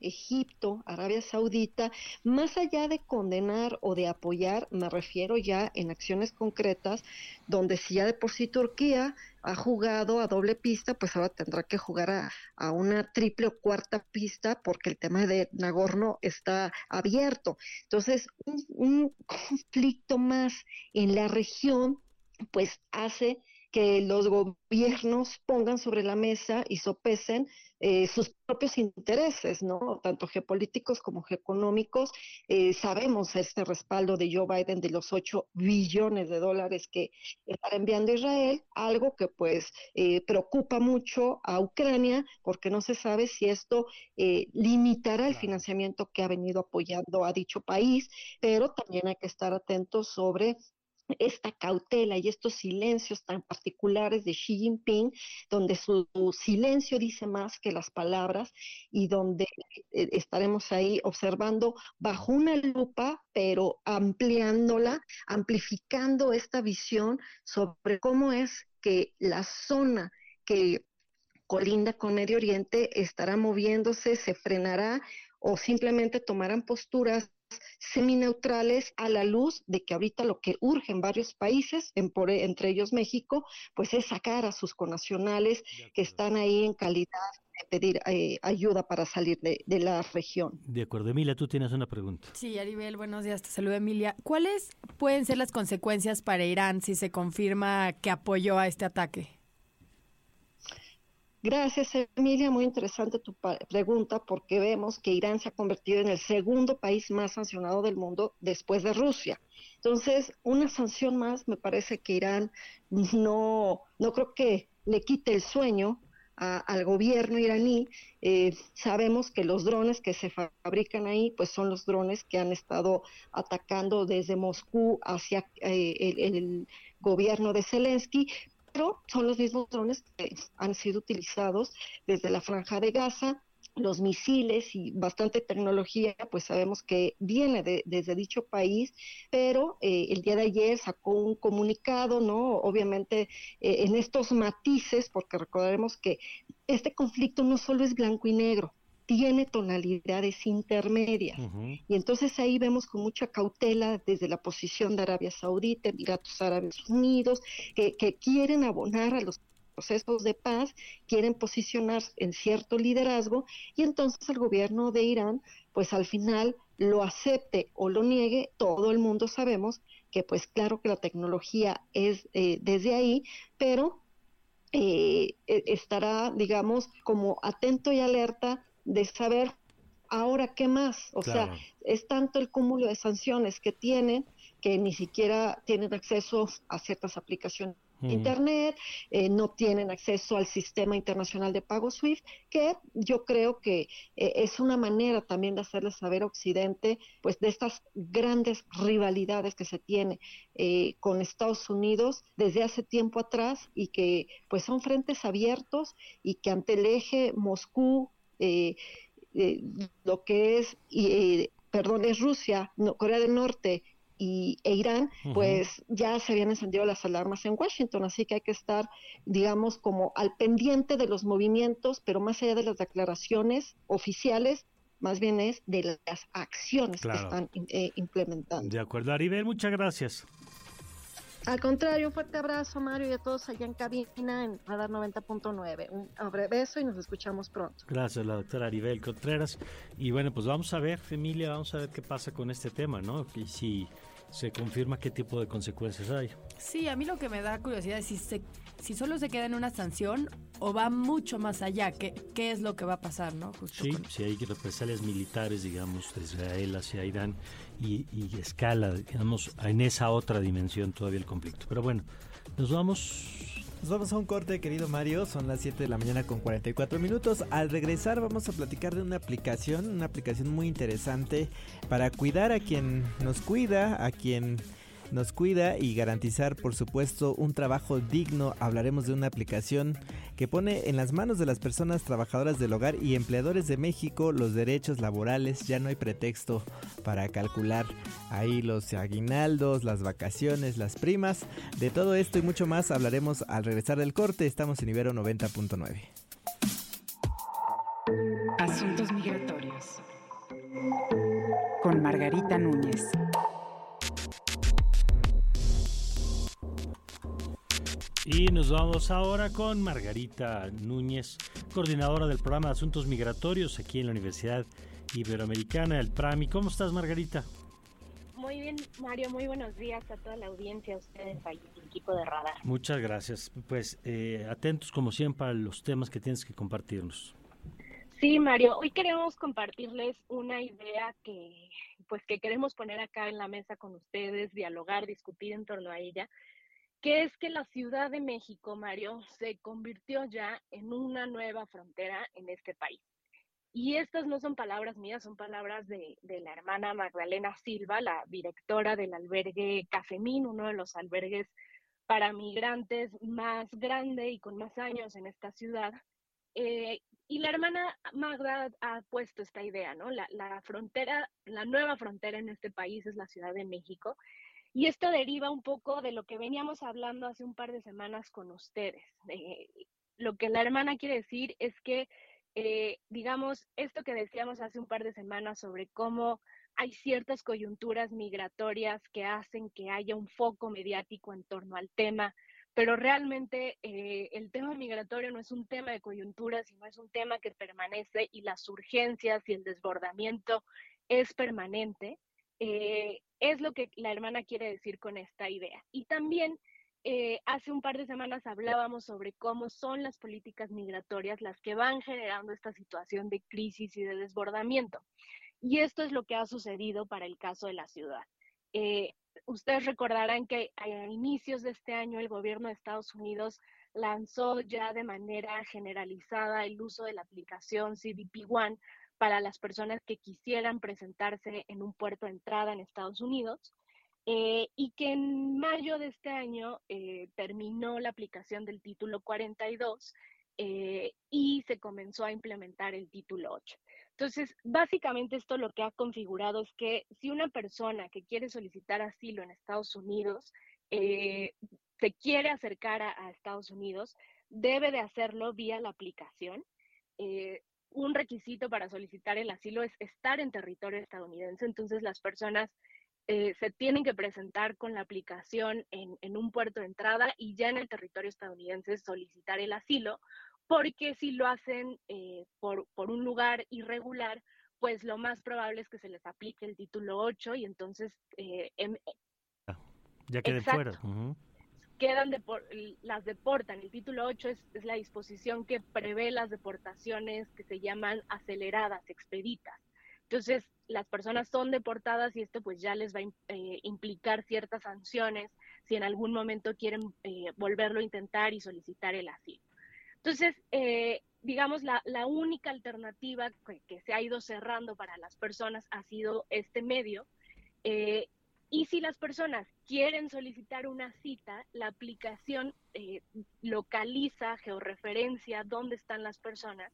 Egipto, Arabia Saudita, más allá de condenar o de apoyar, me refiero ya en acciones concretas, donde si ya de por sí Turquía ha jugado a doble pista, pues ahora tendrá que jugar a, una triple o cuarta pista porque el tema de Nagorno está abierto. Entonces, un conflicto más en la región, pues hace que los gobiernos pongan sobre la mesa y sopesen eh, sus propios intereses, ¿no? Tanto geopolíticos como geoeconómicos. Eh, sabemos este respaldo de Joe Biden de los 8 billones de dólares que está enviando Israel, algo que pues eh, preocupa mucho a Ucrania porque no se sabe si esto limitará el financiamiento que ha venido apoyando a dicho país, pero también hay que estar atentos sobre esta cautela y estos silencios tan particulares de Xi Jinping, donde su, silencio dice más que las palabras y donde eh, estaremos ahí observando bajo una lupa, pero ampliándola, amplificando esta visión sobre cómo es que la zona que colinda con Medio Oriente estará moviéndose, se frenará o simplemente tomarán posturas semineutrales a la luz de que ahorita lo que urge en varios países, entre ellos México, pues es sacar a sus conacionales que están ahí en calidad de pedir eh, ayuda para salir de, de, la región.
De acuerdo, Emilia, tú tienes una pregunta.
Sí, Aribel, buenos días, te saludo Emilia. ¿Cuáles pueden ser las consecuencias para Irán si se confirma que apoyó a este ataque?
Gracias, Emilia. Muy interesante tu pregunta porque vemos que Irán se ha convertido en el segundo país más sancionado del mundo después de Rusia. Entonces, una sanción más me parece que Irán no, no creo que le quite el sueño al gobierno iraní. Eh, sabemos que los drones que se fabrican ahí, pues son los drones que han estado atacando desde Moscú hacia eh, el, gobierno de Zelensky, son los mismos drones que han sido utilizados desde la franja de Gaza, los misiles y bastante tecnología, pues sabemos que viene de, desde dicho país, pero eh, el día de ayer sacó un comunicado, ¿no? Obviamente eh, en estos matices, porque recordaremos que este conflicto no solo es blanco y negro, tiene tonalidades intermedias. Y entonces ahí vemos con mucha cautela desde la posición de Arabia Saudita, Emiratos Árabes Unidos, que, quieren abonar a los procesos de paz, quieren posicionar en cierto liderazgo y entonces el gobierno de Irán, pues al final lo acepte o lo niegue, todo el mundo sabemos que pues claro que la tecnología es eh, desde ahí, pero eh, e, estará, digamos, como atento y alerta de saber ahora qué más. O sea, es tanto el cúmulo de sanciones que tienen que ni siquiera tienen acceso a ciertas aplicaciones Internet, eh, no tienen acceso al sistema internacional de pago SWIFT, que yo creo que eh, es una manera también de hacerles saber a Occidente, pues de estas grandes rivalidades que se tiene eh, con Estados Unidos desde hace tiempo atrás y que pues son frentes abiertos y que ante el eje Moscú, eh, eh, lo que es, eh, perdón, es Rusia, Corea del Norte y, e Irán, pues ya se habían encendido las alarmas en Washington, así que hay que estar, digamos, como al pendiente de los movimientos, pero más allá de las declaraciones oficiales, más bien es de las acciones que están implementando.
De acuerdo, Aribel, muchas gracias.
Al contrario, un fuerte abrazo, Mario, y a todos allá en cabina en Radar 90.9. Un beso y nos escuchamos pronto.
Gracias, la doctora Aribel Contreras. Y bueno, pues vamos a ver, Emilia, vamos a ver qué pasa con este tema, ¿no? Y si se confirma qué tipo de consecuencias hay.
Sí, a mí lo que me da curiosidad es si, si solo se queda en una sanción o va mucho más allá, qué, qué es lo que va a pasar, ¿no?
sí, si hay represalias militares, digamos, de Israel hacia Irán y, y escala, digamos, en esa otra dimensión todavía el conflicto. Pero bueno, nos vamos
nos vamos a un corte, querido Mario. Son las 7 de la mañana con 44 minutos. Al regresar vamos a platicar de una aplicación, una aplicación muy interesante para cuidar a quien nos cuida, a quien nos cuida y garantizar, por supuesto, un trabajo digno. Hablaremos de una aplicación que pone en las manos de las personas trabajadoras del hogar y empleadores de México los derechos laborales. Ya no hay pretexto para calcular ahí los aguinaldos, las vacaciones, las primas. De todo esto y mucho más hablaremos al regresar del corte. Estamos en Ibero 90.9.
Asuntos migratorios. Con Margarita Núñez.
Y nos vamos ahora con Margarita Núñez, coordinadora del programa de Asuntos Migratorios aquí en la Universidad Iberoamericana, el PRAMI. ¿Cómo estás, Margarita?
Muy bien, Mario, muy buenos días a toda la audiencia, a ustedes ahí, el equipo de Radar.
Muchas gracias. Pues eh, atentos como siempre a los temas que tienes que compartirnos.
Sí, Mario, hoy queremos compartirles una idea que pues que queremos poner acá en la mesa con ustedes, dialogar, discutir en torno a ella, que es que la Ciudad de México, Mario, se convirtió ya en una nueva frontera en este país. Y estas no son palabras mías, son palabras de, de, la hermana Magdalena Silva, la directora del albergue Cafemín, uno de los albergues para migrantes más grande y con más años en esta ciudad. Eh, y la hermana Magda ha puesto esta idea, ¿no? La, la, frontera, la nueva frontera en este país es la Ciudad de México. Y esto deriva un poco de lo que veníamos hablando hace un par de semanas con ustedes. Lo que la hermana quiere decir es que, eh, digamos, esto que decíamos hace un par de semanas sobre cómo hay ciertas coyunturas migratorias que hacen que haya un foco mediático en torno al tema, pero realmente eh, el tema migratorio no es un tema de coyuntura, sino es un tema que permanece y las urgencias y el desbordamiento es permanente. Eh, es lo que la hermana quiere decir con esta idea. Y también eh, hace un par de semanas hablábamos sobre cómo son las políticas migratorias las que van generando esta situación de crisis y de desbordamiento. Y esto es lo que ha sucedido para el caso de la ciudad. Eh, ustedes recordarán que a inicios de este año el gobierno de Estados Unidos lanzó ya de manera generalizada el uso de la aplicación CBP One para las personas que quisieran presentarse en un puerto de entrada en Estados Unidos. Eh, y que en mayo de este año eh, terminó la aplicación del título 42 y se comenzó a implementar el título 8. Entonces, básicamente esto lo que ha configurado es que si una persona que quiere solicitar asilo en Estados Unidos eh, se quiere acercar a, Estados Unidos, debe de hacerlo vía la aplicación. Eh, un requisito para solicitar el asilo es estar en territorio estadounidense, entonces las personas eh, se tienen que presentar con la aplicación en, en, un puerto de entrada y ya en el territorio estadounidense solicitar el asilo porque si lo hacen eh, por, por, un lugar irregular, pues lo más probable es que se les aplique el título 8 y entonces... Eh, em,
ah, ya queden fuera.
Quedan de las deportan. El título 8 es, es, la disposición que prevé las deportaciones que se llaman aceleradas, expeditas. Entonces, las personas son deportadas y esto pues ya les va a eh, implicar ciertas sanciones si en algún momento quieren volverlo a intentar y solicitar el asilo. Entonces, eh, digamos, la, única alternativa que, se ha ido cerrando para las personas ha sido este medio. Eh, y si las personas quieren solicitar una cita, la aplicación eh, localiza, georreferencia dónde están las personas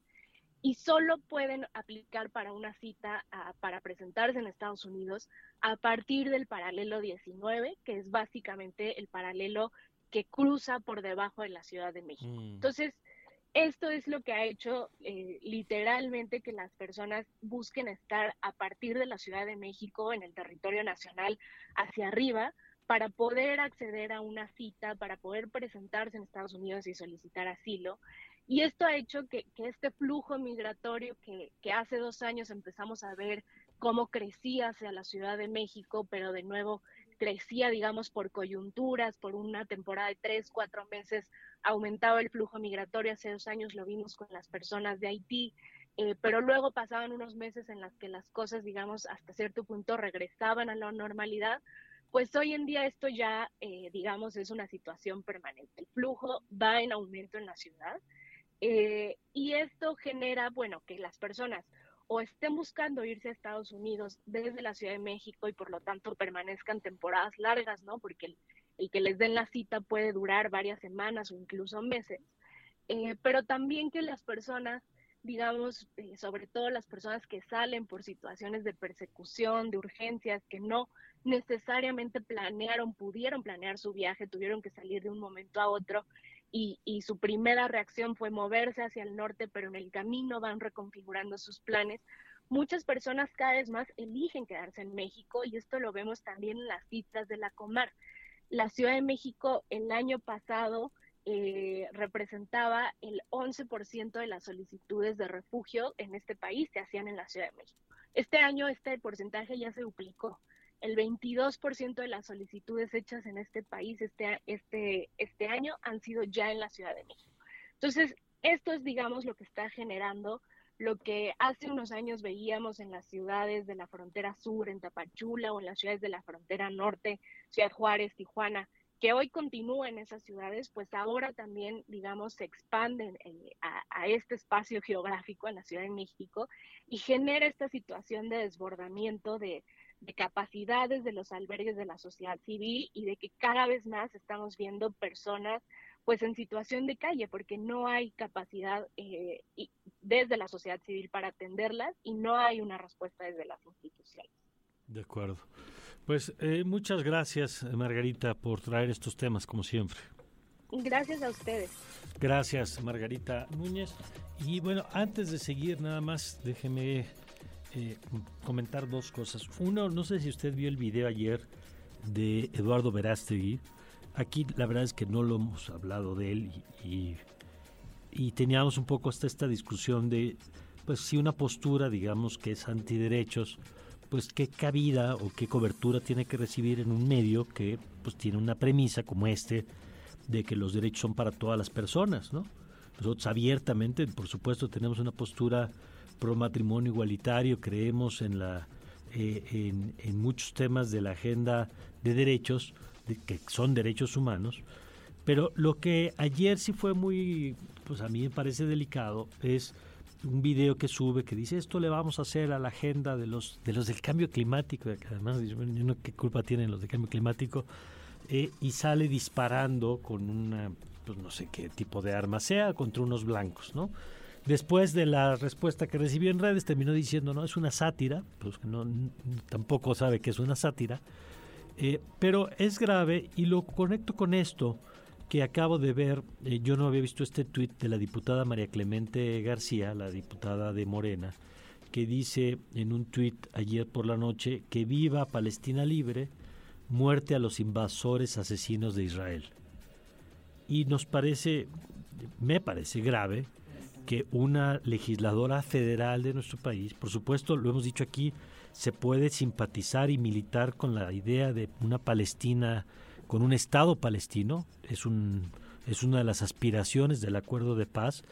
y solo pueden aplicar para una cita para presentarse en Estados Unidos a partir del paralelo 19, que es básicamente el paralelo que cruza por debajo de la Ciudad de México. Mm. Entonces, esto es lo que ha hecho eh, literalmente que las personas busquen estar a partir de la Ciudad de México en el territorio nacional hacia arriba para poder acceder a una cita, para poder presentarse en Estados Unidos y solicitar asilo. Y esto ha hecho que, este flujo migratorio que, hace dos años empezamos a ver cómo crecía hacia la Ciudad de México, pero de nuevo crecía, digamos, por coyunturas, por una temporada de tres, cuatro meses aumentaba el flujo migratorio. Hace dos años lo vimos con las personas de Haití, eh, pero luego pasaban unos meses en las que las cosas, digamos, hasta cierto punto regresaban a la normalidad. Pues hoy en día esto ya, eh, digamos, es una situación permanente. El flujo va en aumento en la ciudad eh, y esto genera, bueno, que las personas o estén buscando irse a Estados Unidos desde la Ciudad de México y por lo tanto permanezcan temporadas largas, ¿no? Porque el, y que les den la cita puede durar varias semanas o incluso meses, eh, pero también que las personas, digamos, eh, sobre todo las personas que salen por situaciones de persecución, de urgencias, que no necesariamente planearon, pudieron planear su viaje, tuvieron que salir de un momento a otro y, y, su primera reacción fue moverse hacia el norte, pero en el camino van reconfigurando sus planes. Muchas personas cada vez más eligen quedarse en México y esto lo vemos también en las citas de la Comar. La Ciudad de México el año pasado eh, representaba el 11% de las solicitudes de refugio en este país se hacían en la Ciudad de México. Este año este porcentaje ya se duplicó. El 22% de las solicitudes hechas en este país este, este, este año han sido ya en la Ciudad de México. Entonces, esto es, digamos, lo que está generando lo que hace unos años veíamos en las ciudades de la frontera sur, en Tapachula, o en las ciudades de la frontera norte, Ciudad Juárez, Tijuana, que hoy continúa en esas ciudades, pues ahora también, digamos, se expanden eh, a, este espacio geográfico en la Ciudad de México y genera esta situación de desbordamiento de, capacidades de los albergues de la sociedad civil y de que cada vez más estamos viendo personas pues en situación de calle porque no hay capacidad eh, desde la sociedad civil para atenderlas y no hay una respuesta desde las instituciones.
De acuerdo. Pues eh, muchas gracias, Margarita, por traer estos temas, como siempre.
Gracias a ustedes.
Gracias, Margarita Núñez. Y bueno, antes de seguir, nada más, déjeme eh, comentar dos cosas. Uno, no sé si usted vio el video ayer de Eduardo Verástegui. Aquí la verdad es que no lo hemos hablado de él y, y teníamos un poco hasta esta discusión de, pues si una postura, digamos, que es antiderechos, pues qué cabida o qué cobertura tiene que recibir en un medio que pues tiene una premisa como este de que los derechos son para todas las personas, ¿no? Nosotros abiertamente, por supuesto, tenemos una postura pro matrimonio igualitario, creemos en la eh, en, muchos temas de la agenda de derechos, de, que son derechos humanos, pero lo que ayer sí fue muy, pues a mí me parece delicado, es un video que sube que dice esto le vamos a hacer a la agenda de los de los del cambio climático además no qué culpa tienen los del cambio climático eh, y sale disparando con una pues no sé qué tipo de arma sea contra unos blancos no después de la respuesta que recibió en redes terminó diciendo no es una sátira pues no tampoco sabe que es una sátira eh, pero es grave y lo conecto con esto que acabo de ver, eh, yo no había visto este tuit de la diputada María Clemente García, la diputada de Morena, que dice en un tuit ayer por la noche que viva Palestina libre, muerte a los invasores asesinos de Israel. Y nos parece, me parece grave que una legisladora federal de nuestro país, por supuesto, lo hemos dicho aquí, se puede simpatizar y militar con la idea de una Palestina con un Estado palestino, es, un, es una de las aspiraciones del acuerdo de paz,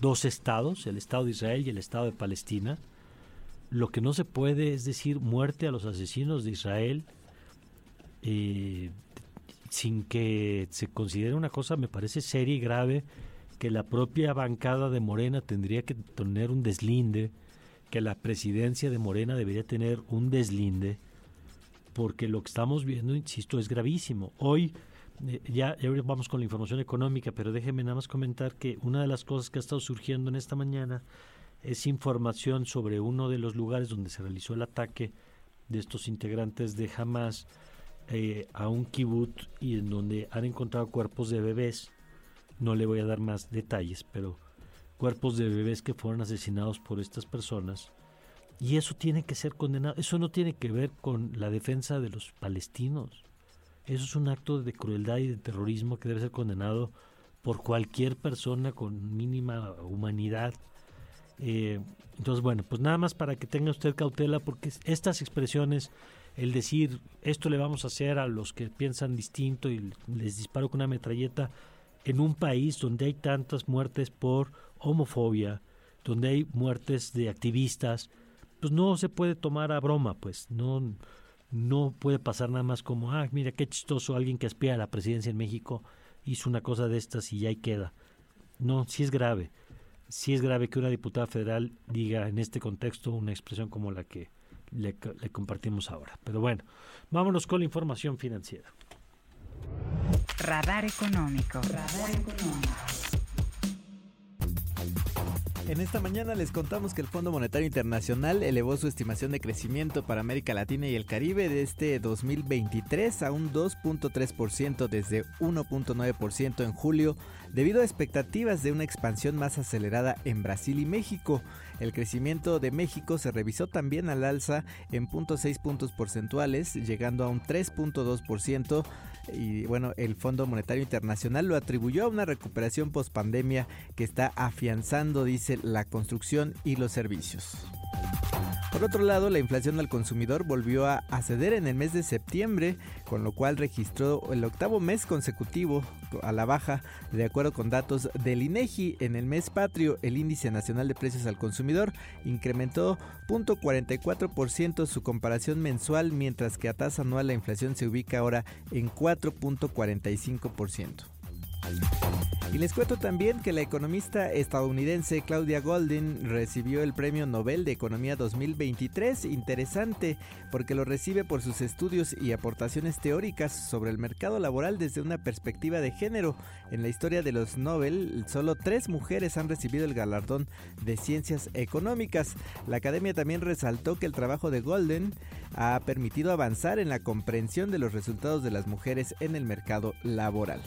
dos estados, el Estado de Israel y el Estado de Palestina. Lo que no se puede es decir muerte a los asesinos de Israel eh, sin que se considere una cosa, me parece seria y grave, que la propia bancada de Morena tendría que tener un deslinde, que la presidencia de Morena debería tener un deslinde porque lo que estamos viendo, insisto, es gravísimo. Hoy eh, ya, vamos con la información económica, pero déjeme nada más comentar que una de las cosas que ha estado surgiendo en esta mañana es información sobre uno de los lugares donde se realizó el ataque de estos integrantes de Hamas eh, a un kibbutz y en donde han encontrado cuerpos de bebés. No le voy a dar más detalles, pero cuerpos de bebés que fueron asesinados por estas personas y eso tiene que ser condenado. Eso no tiene que ver con la defensa de los palestinos. Eso es un acto de crueldad y de terrorismo que debe ser condenado por cualquier persona con mínima humanidad. Eh, entonces, bueno, pues nada más para que tenga usted cautela, porque estas expresiones, el decir esto le vamos a hacer a los que piensan distinto y les disparo con una metralleta, en un país donde hay tantas muertes por homofobia, donde hay muertes de activistas, pues no se puede tomar a broma, pues no, no puede pasar nada más como, ah, mira qué chistoso, alguien que aspira a la presidencia en México hizo una cosa de estas y ya ahí queda. No, sí es grave. Sí es grave que una diputada federal diga en este contexto una expresión como la que le, le compartimos ahora. Pero bueno, vámonos con la información financiera.
Radar económico. Radar económico.
En esta mañana les contamos que el Fondo Monetario Internacional elevó su estimación de crecimiento para América Latina y el Caribe de este 2023 a un 2.3% desde 1.9% en julio debido a expectativas de una expansión más acelerada en Brasil y México. El crecimiento de México se revisó también al alza en 0.6 puntos porcentuales, llegando a un 3.2% y bueno, el Fondo Monetario Internacional lo atribuyó a una recuperación post-pandemia que está afianzando, dice, la construcción y los servicios. Por otro lado, la inflación al consumidor volvió a, ceder en el mes de septiembre, con lo cual registró el octavo mes consecutivo a la baja, de acuerdo con datos del INEGI. En el mes patrio, el índice nacional de precios al consumidor incrementó 0.44% su comparación mensual, mientras que a tasa anual la inflación se ubica ahora en 4.45%. Y les cuento también que la economista estadounidense Claudia Goldin recibió el Premio Nobel de Economía 2023. Interesante porque lo recibe por sus estudios y aportaciones teóricas sobre el mercado laboral desde una perspectiva de género. En la historia de los Nobel, solo tres mujeres han recibido el galardón de ciencias económicas. La academia también resaltó que el trabajo de Golden ha permitido avanzar en la comprensión de los resultados de las mujeres en el mercado laboral.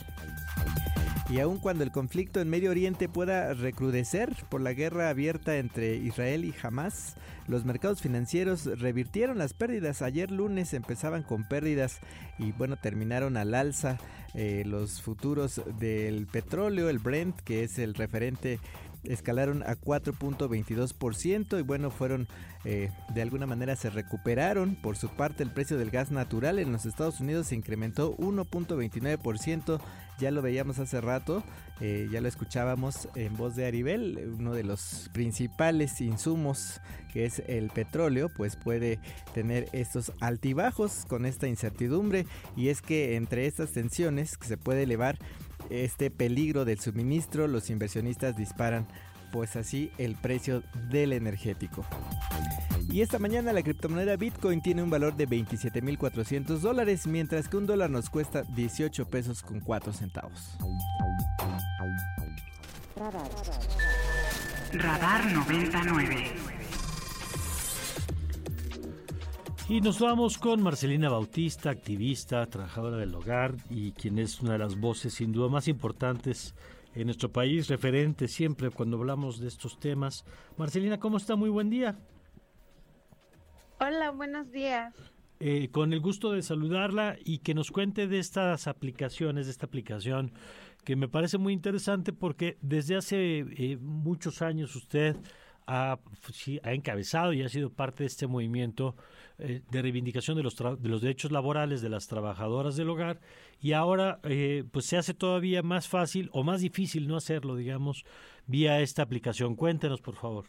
Y aun cuando el conflicto en Medio Oriente pueda recrudecer por la guerra abierta entre Israel y Hamas, los mercados financieros revirtieron las pérdidas. Ayer lunes empezaban con pérdidas y bueno, terminaron al alza eh, los futuros del petróleo, el Brent, que es el referente escalaron a 4.22% y bueno, fueron eh, de alguna manera se recuperaron. Por su parte, el precio del gas natural en los Estados Unidos se incrementó 1.29%. Ya lo veíamos hace rato, eh, ya lo escuchábamos en voz de Aribel, uno de los principales insumos que es el petróleo, pues puede tener estos altibajos con esta incertidumbre y es que entre estas tensiones que se puede elevar este peligro del suministro, los inversionistas disparan pues así el precio del energético. Y esta mañana la criptomoneda Bitcoin tiene un valor de 27.400 dólares, mientras que un dólar nos cuesta 18 pesos con 4 centavos.
Radar, Radar 99.
Y nos vamos con Marcelina Bautista, activista, trabajadora del hogar y quien es una de las voces sin duda más importantes en nuestro país, referente siempre cuando hablamos de estos temas. Marcelina, ¿cómo está? Muy buen día.
Hola, buenos días.
Eh, con el gusto de saludarla y que nos cuente de estas aplicaciones, de esta aplicación que me parece muy interesante porque desde hace eh, muchos años usted ha, ha, encabezado y ha sido parte de este movimiento eh, de reivindicación de los, de los derechos laborales de las trabajadoras del hogar y ahora eh, pues se hace todavía más fácil o más difícil no hacerlo, digamos, vía esta aplicación. Cuéntenos, por favor.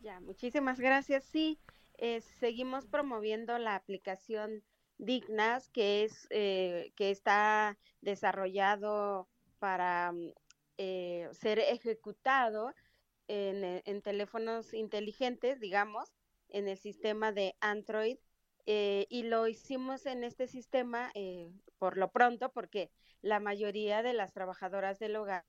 Ya, muchísimas gracias. Sí, eh, seguimos promoviendo la aplicación Dignas, que es que está desarrollado para ser ejecutado en, en teléfonos inteligentes, digamos, en el sistema de Android eh, y lo hicimos en este sistema eh, por lo pronto porque la mayoría de las trabajadoras del hogar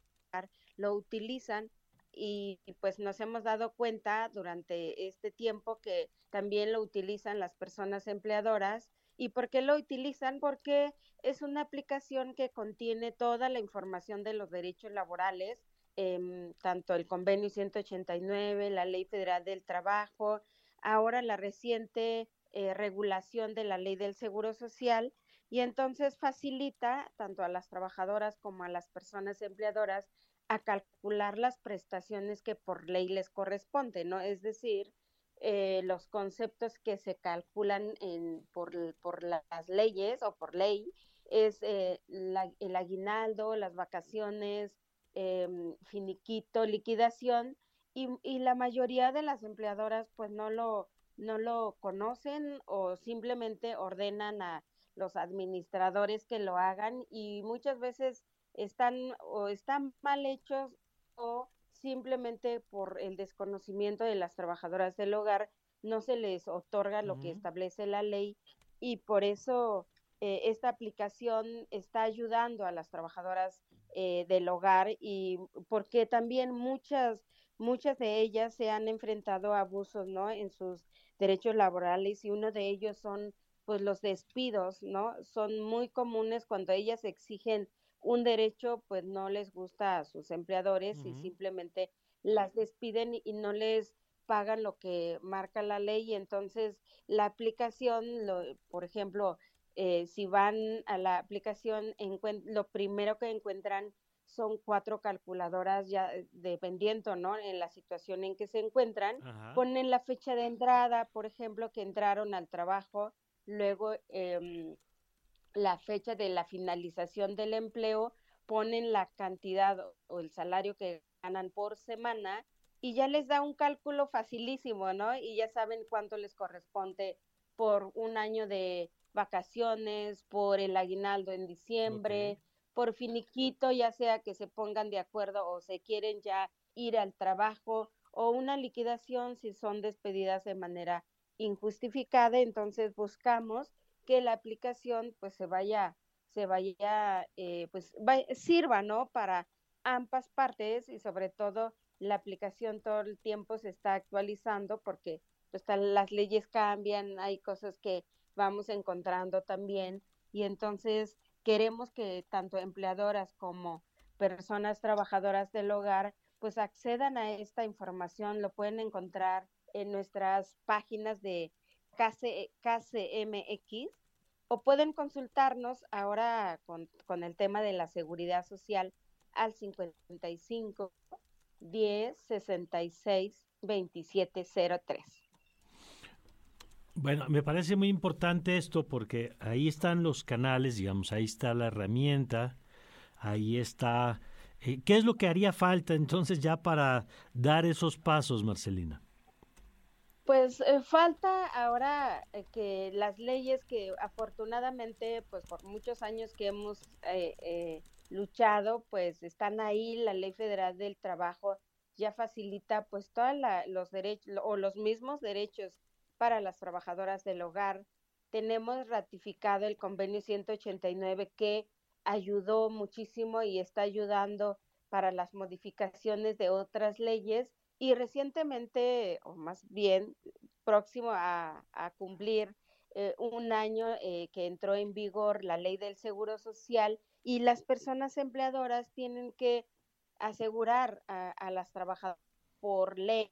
lo utilizan y, pues nos hemos dado cuenta durante este tiempo que también lo utilizan las personas empleadoras. ¿Y por qué lo utilizan? Porque es una aplicación que contiene toda la información de los derechos laborales, em, tanto el convenio 189, la ley federal del trabajo, ahora la reciente eh, regulación de la ley del Seguro Social y entonces facilita tanto a las trabajadoras como a las personas empleadoras a calcular las prestaciones que por ley les corresponde, ¿no? Es decir, eh, los conceptos que se calculan en, por, las leyes o por ley es eh, el aguinaldo, las vacaciones, em, finiquito, liquidación, y, la mayoría de las empleadoras pues no lo, no lo conocen o simplemente ordenan a los administradores que lo hagan y muchas veces están o están mal hechos o simplemente por el desconocimiento de las trabajadoras del hogar no se les otorga lo que establece la ley y por eso eh, esta aplicación está ayudando a las trabajadoras eh, del hogar y porque también muchas muchas de ellas se han enfrentado a abusos, ¿no? En sus derechos laborales y uno de ellos son pues los despidos, ¿no? Son muy comunes cuando ellas exigen un derecho, pues no les gusta a sus empleadores y simplemente las despiden y no les pagan lo que marca la ley y entonces la aplicación, lo, por ejemplo, eh, si van a la aplicación, lo primero que encuentran son cuatro calculadoras ya eh, dependiendo, ¿no? En la situación en que se encuentran, ponen la fecha de entrada, por ejemplo, que entraron al trabajo, luego em, la fecha de la finalización del empleo, ponen la cantidad o el salario que ganan por semana y ya les da un cálculo facilísimo, ¿no? Y ya saben cuánto les corresponde por un año de vacaciones, por el aguinaldo en diciembre, por finiquito, ya sea que se pongan de acuerdo o se quieren ya ir al trabajo o una liquidación si son despedidas de manera injustificada, entonces buscamos que la aplicación pues se vaya, se vaya, eh, pues sirva, ¿no? Para ambas partes y sobre todo la aplicación todo el tiempo se está actualizando porque pues las leyes cambian, hay cosas que vamos encontrando también y entonces queremos que tanto empleadoras como personas trabajadoras del hogar pues accedan a esta información, lo pueden encontrar en nuestras páginas de KCMX o pueden consultarnos ahora con, con el tema de la seguridad social al 55 10 66 2703.
Bueno, me parece muy importante esto porque ahí están los canales, digamos, ahí está la herramienta, ahí está... Eh, ¿Qué es lo que haría falta entonces ya para dar esos pasos, Marcelina?
Pues eh, falta ahora eh, que las leyes que afortunadamente, pues por muchos años que hemos luchado, pues están ahí, la Ley Federal del Trabajo ya facilita pues todos los derechos o los mismos derechos para las trabajadoras del hogar. Tenemos ratificado el convenio 189 que ayudó muchísimo y está ayudando para las modificaciones de otras leyes y recientemente, o más bien próximo a, cumplir eh, un año eh, que entró en vigor la ley del Seguro Social y las personas empleadoras tienen que asegurar a, a las trabajadoras por ley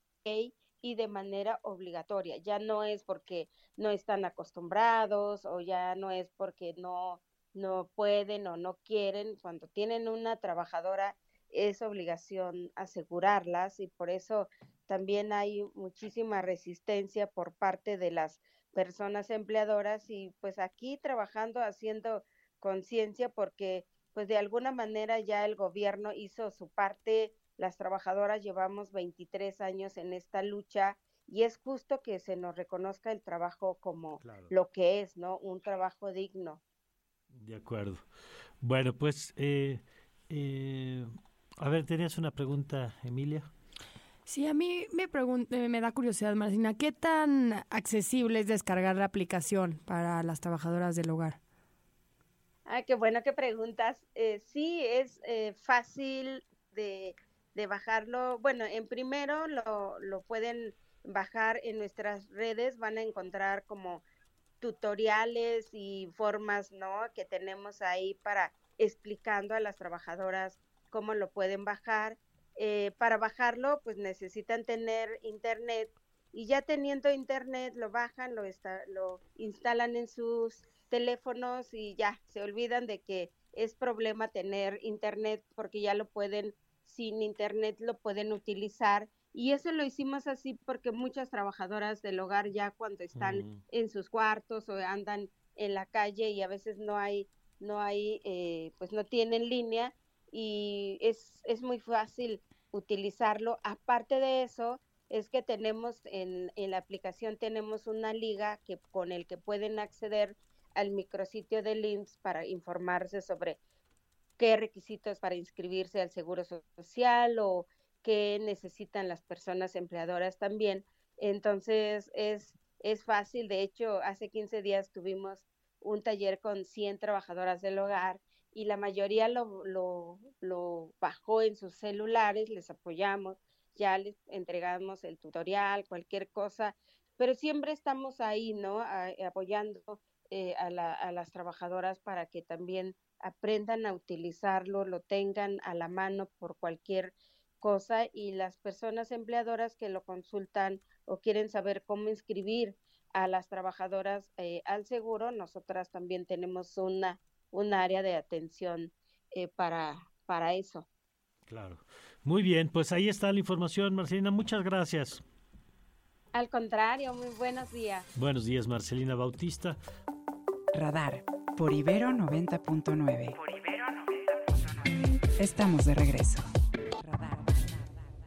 y de manera obligatoria. Ya no es porque no están acostumbrados o ya no es porque no, no pueden o no quieren. Cuando tienen una trabajadora es obligación asegurarlas y por eso también hay muchísima resistencia por parte de las personas empleadoras y pues aquí trabajando haciendo conciencia porque pues de alguna manera ya el gobierno hizo su parte las trabajadoras llevamos 23 años en esta lucha y es justo que se nos reconozca el trabajo como lo que es, ¿no? Un trabajo digno.
De acuerdo. Bueno, pues, eh, eh, a ver, ¿tenías una pregunta, Emilia?
Sí, a mí me, eh, me da curiosidad, Marcina, ¿qué tan accesible es descargar la aplicación para las trabajadoras del hogar?
Ah, qué bueno que preguntas. sí, es fácil de de bajarlo. Bueno, en primero lo, lo pueden bajar en nuestras redes, van a encontrar como tutoriales y formas, ¿no? Que tenemos ahí para explicando a las trabajadoras cómo lo pueden bajar. Eh, para bajarlo, pues necesitan tener internet y ya teniendo internet lo bajan, lo, lo instalan en sus teléfonos y ya se olvidan de que es problema tener internet porque ya lo pueden sin internet lo pueden utilizar y eso lo hicimos así porque muchas trabajadoras del hogar ya cuando están mm. en sus cuartos o andan en la calle y a veces no hay no hay eh, pues no tienen línea y es, es muy fácil utilizarlo aparte de eso es que tenemos en, en la aplicación tenemos una liga que con el que pueden acceder al micrositio del IMSS para informarse sobre qué requisitos para inscribirse al Seguro Social o qué necesitan las personas empleadoras también. Entonces es, es fácil, de hecho, hace 15 días tuvimos un taller con 100 trabajadoras del hogar y la mayoría lo, lo, bajó en sus celulares, les apoyamos, ya les entregamos el tutorial, cualquier cosa, pero siempre estamos ahí, ¿no? apoyando eh, a, la, a las trabajadoras para que también aprendan a utilizarlo, lo tengan a la mano por cualquier cosa y las personas empleadoras que lo consultan o quieren saber cómo inscribir a las trabajadoras eh, al seguro, nosotras también tenemos una un área de atención eh, para para eso.
Claro. Muy bien, pues ahí está la información, Marcelina. Muchas gracias.
Al contrario, muy buenos días.
Buenos días, Marcelina Bautista.
Radar por Ibero 90.9. Por Ibero 90.9. Estamos de regreso.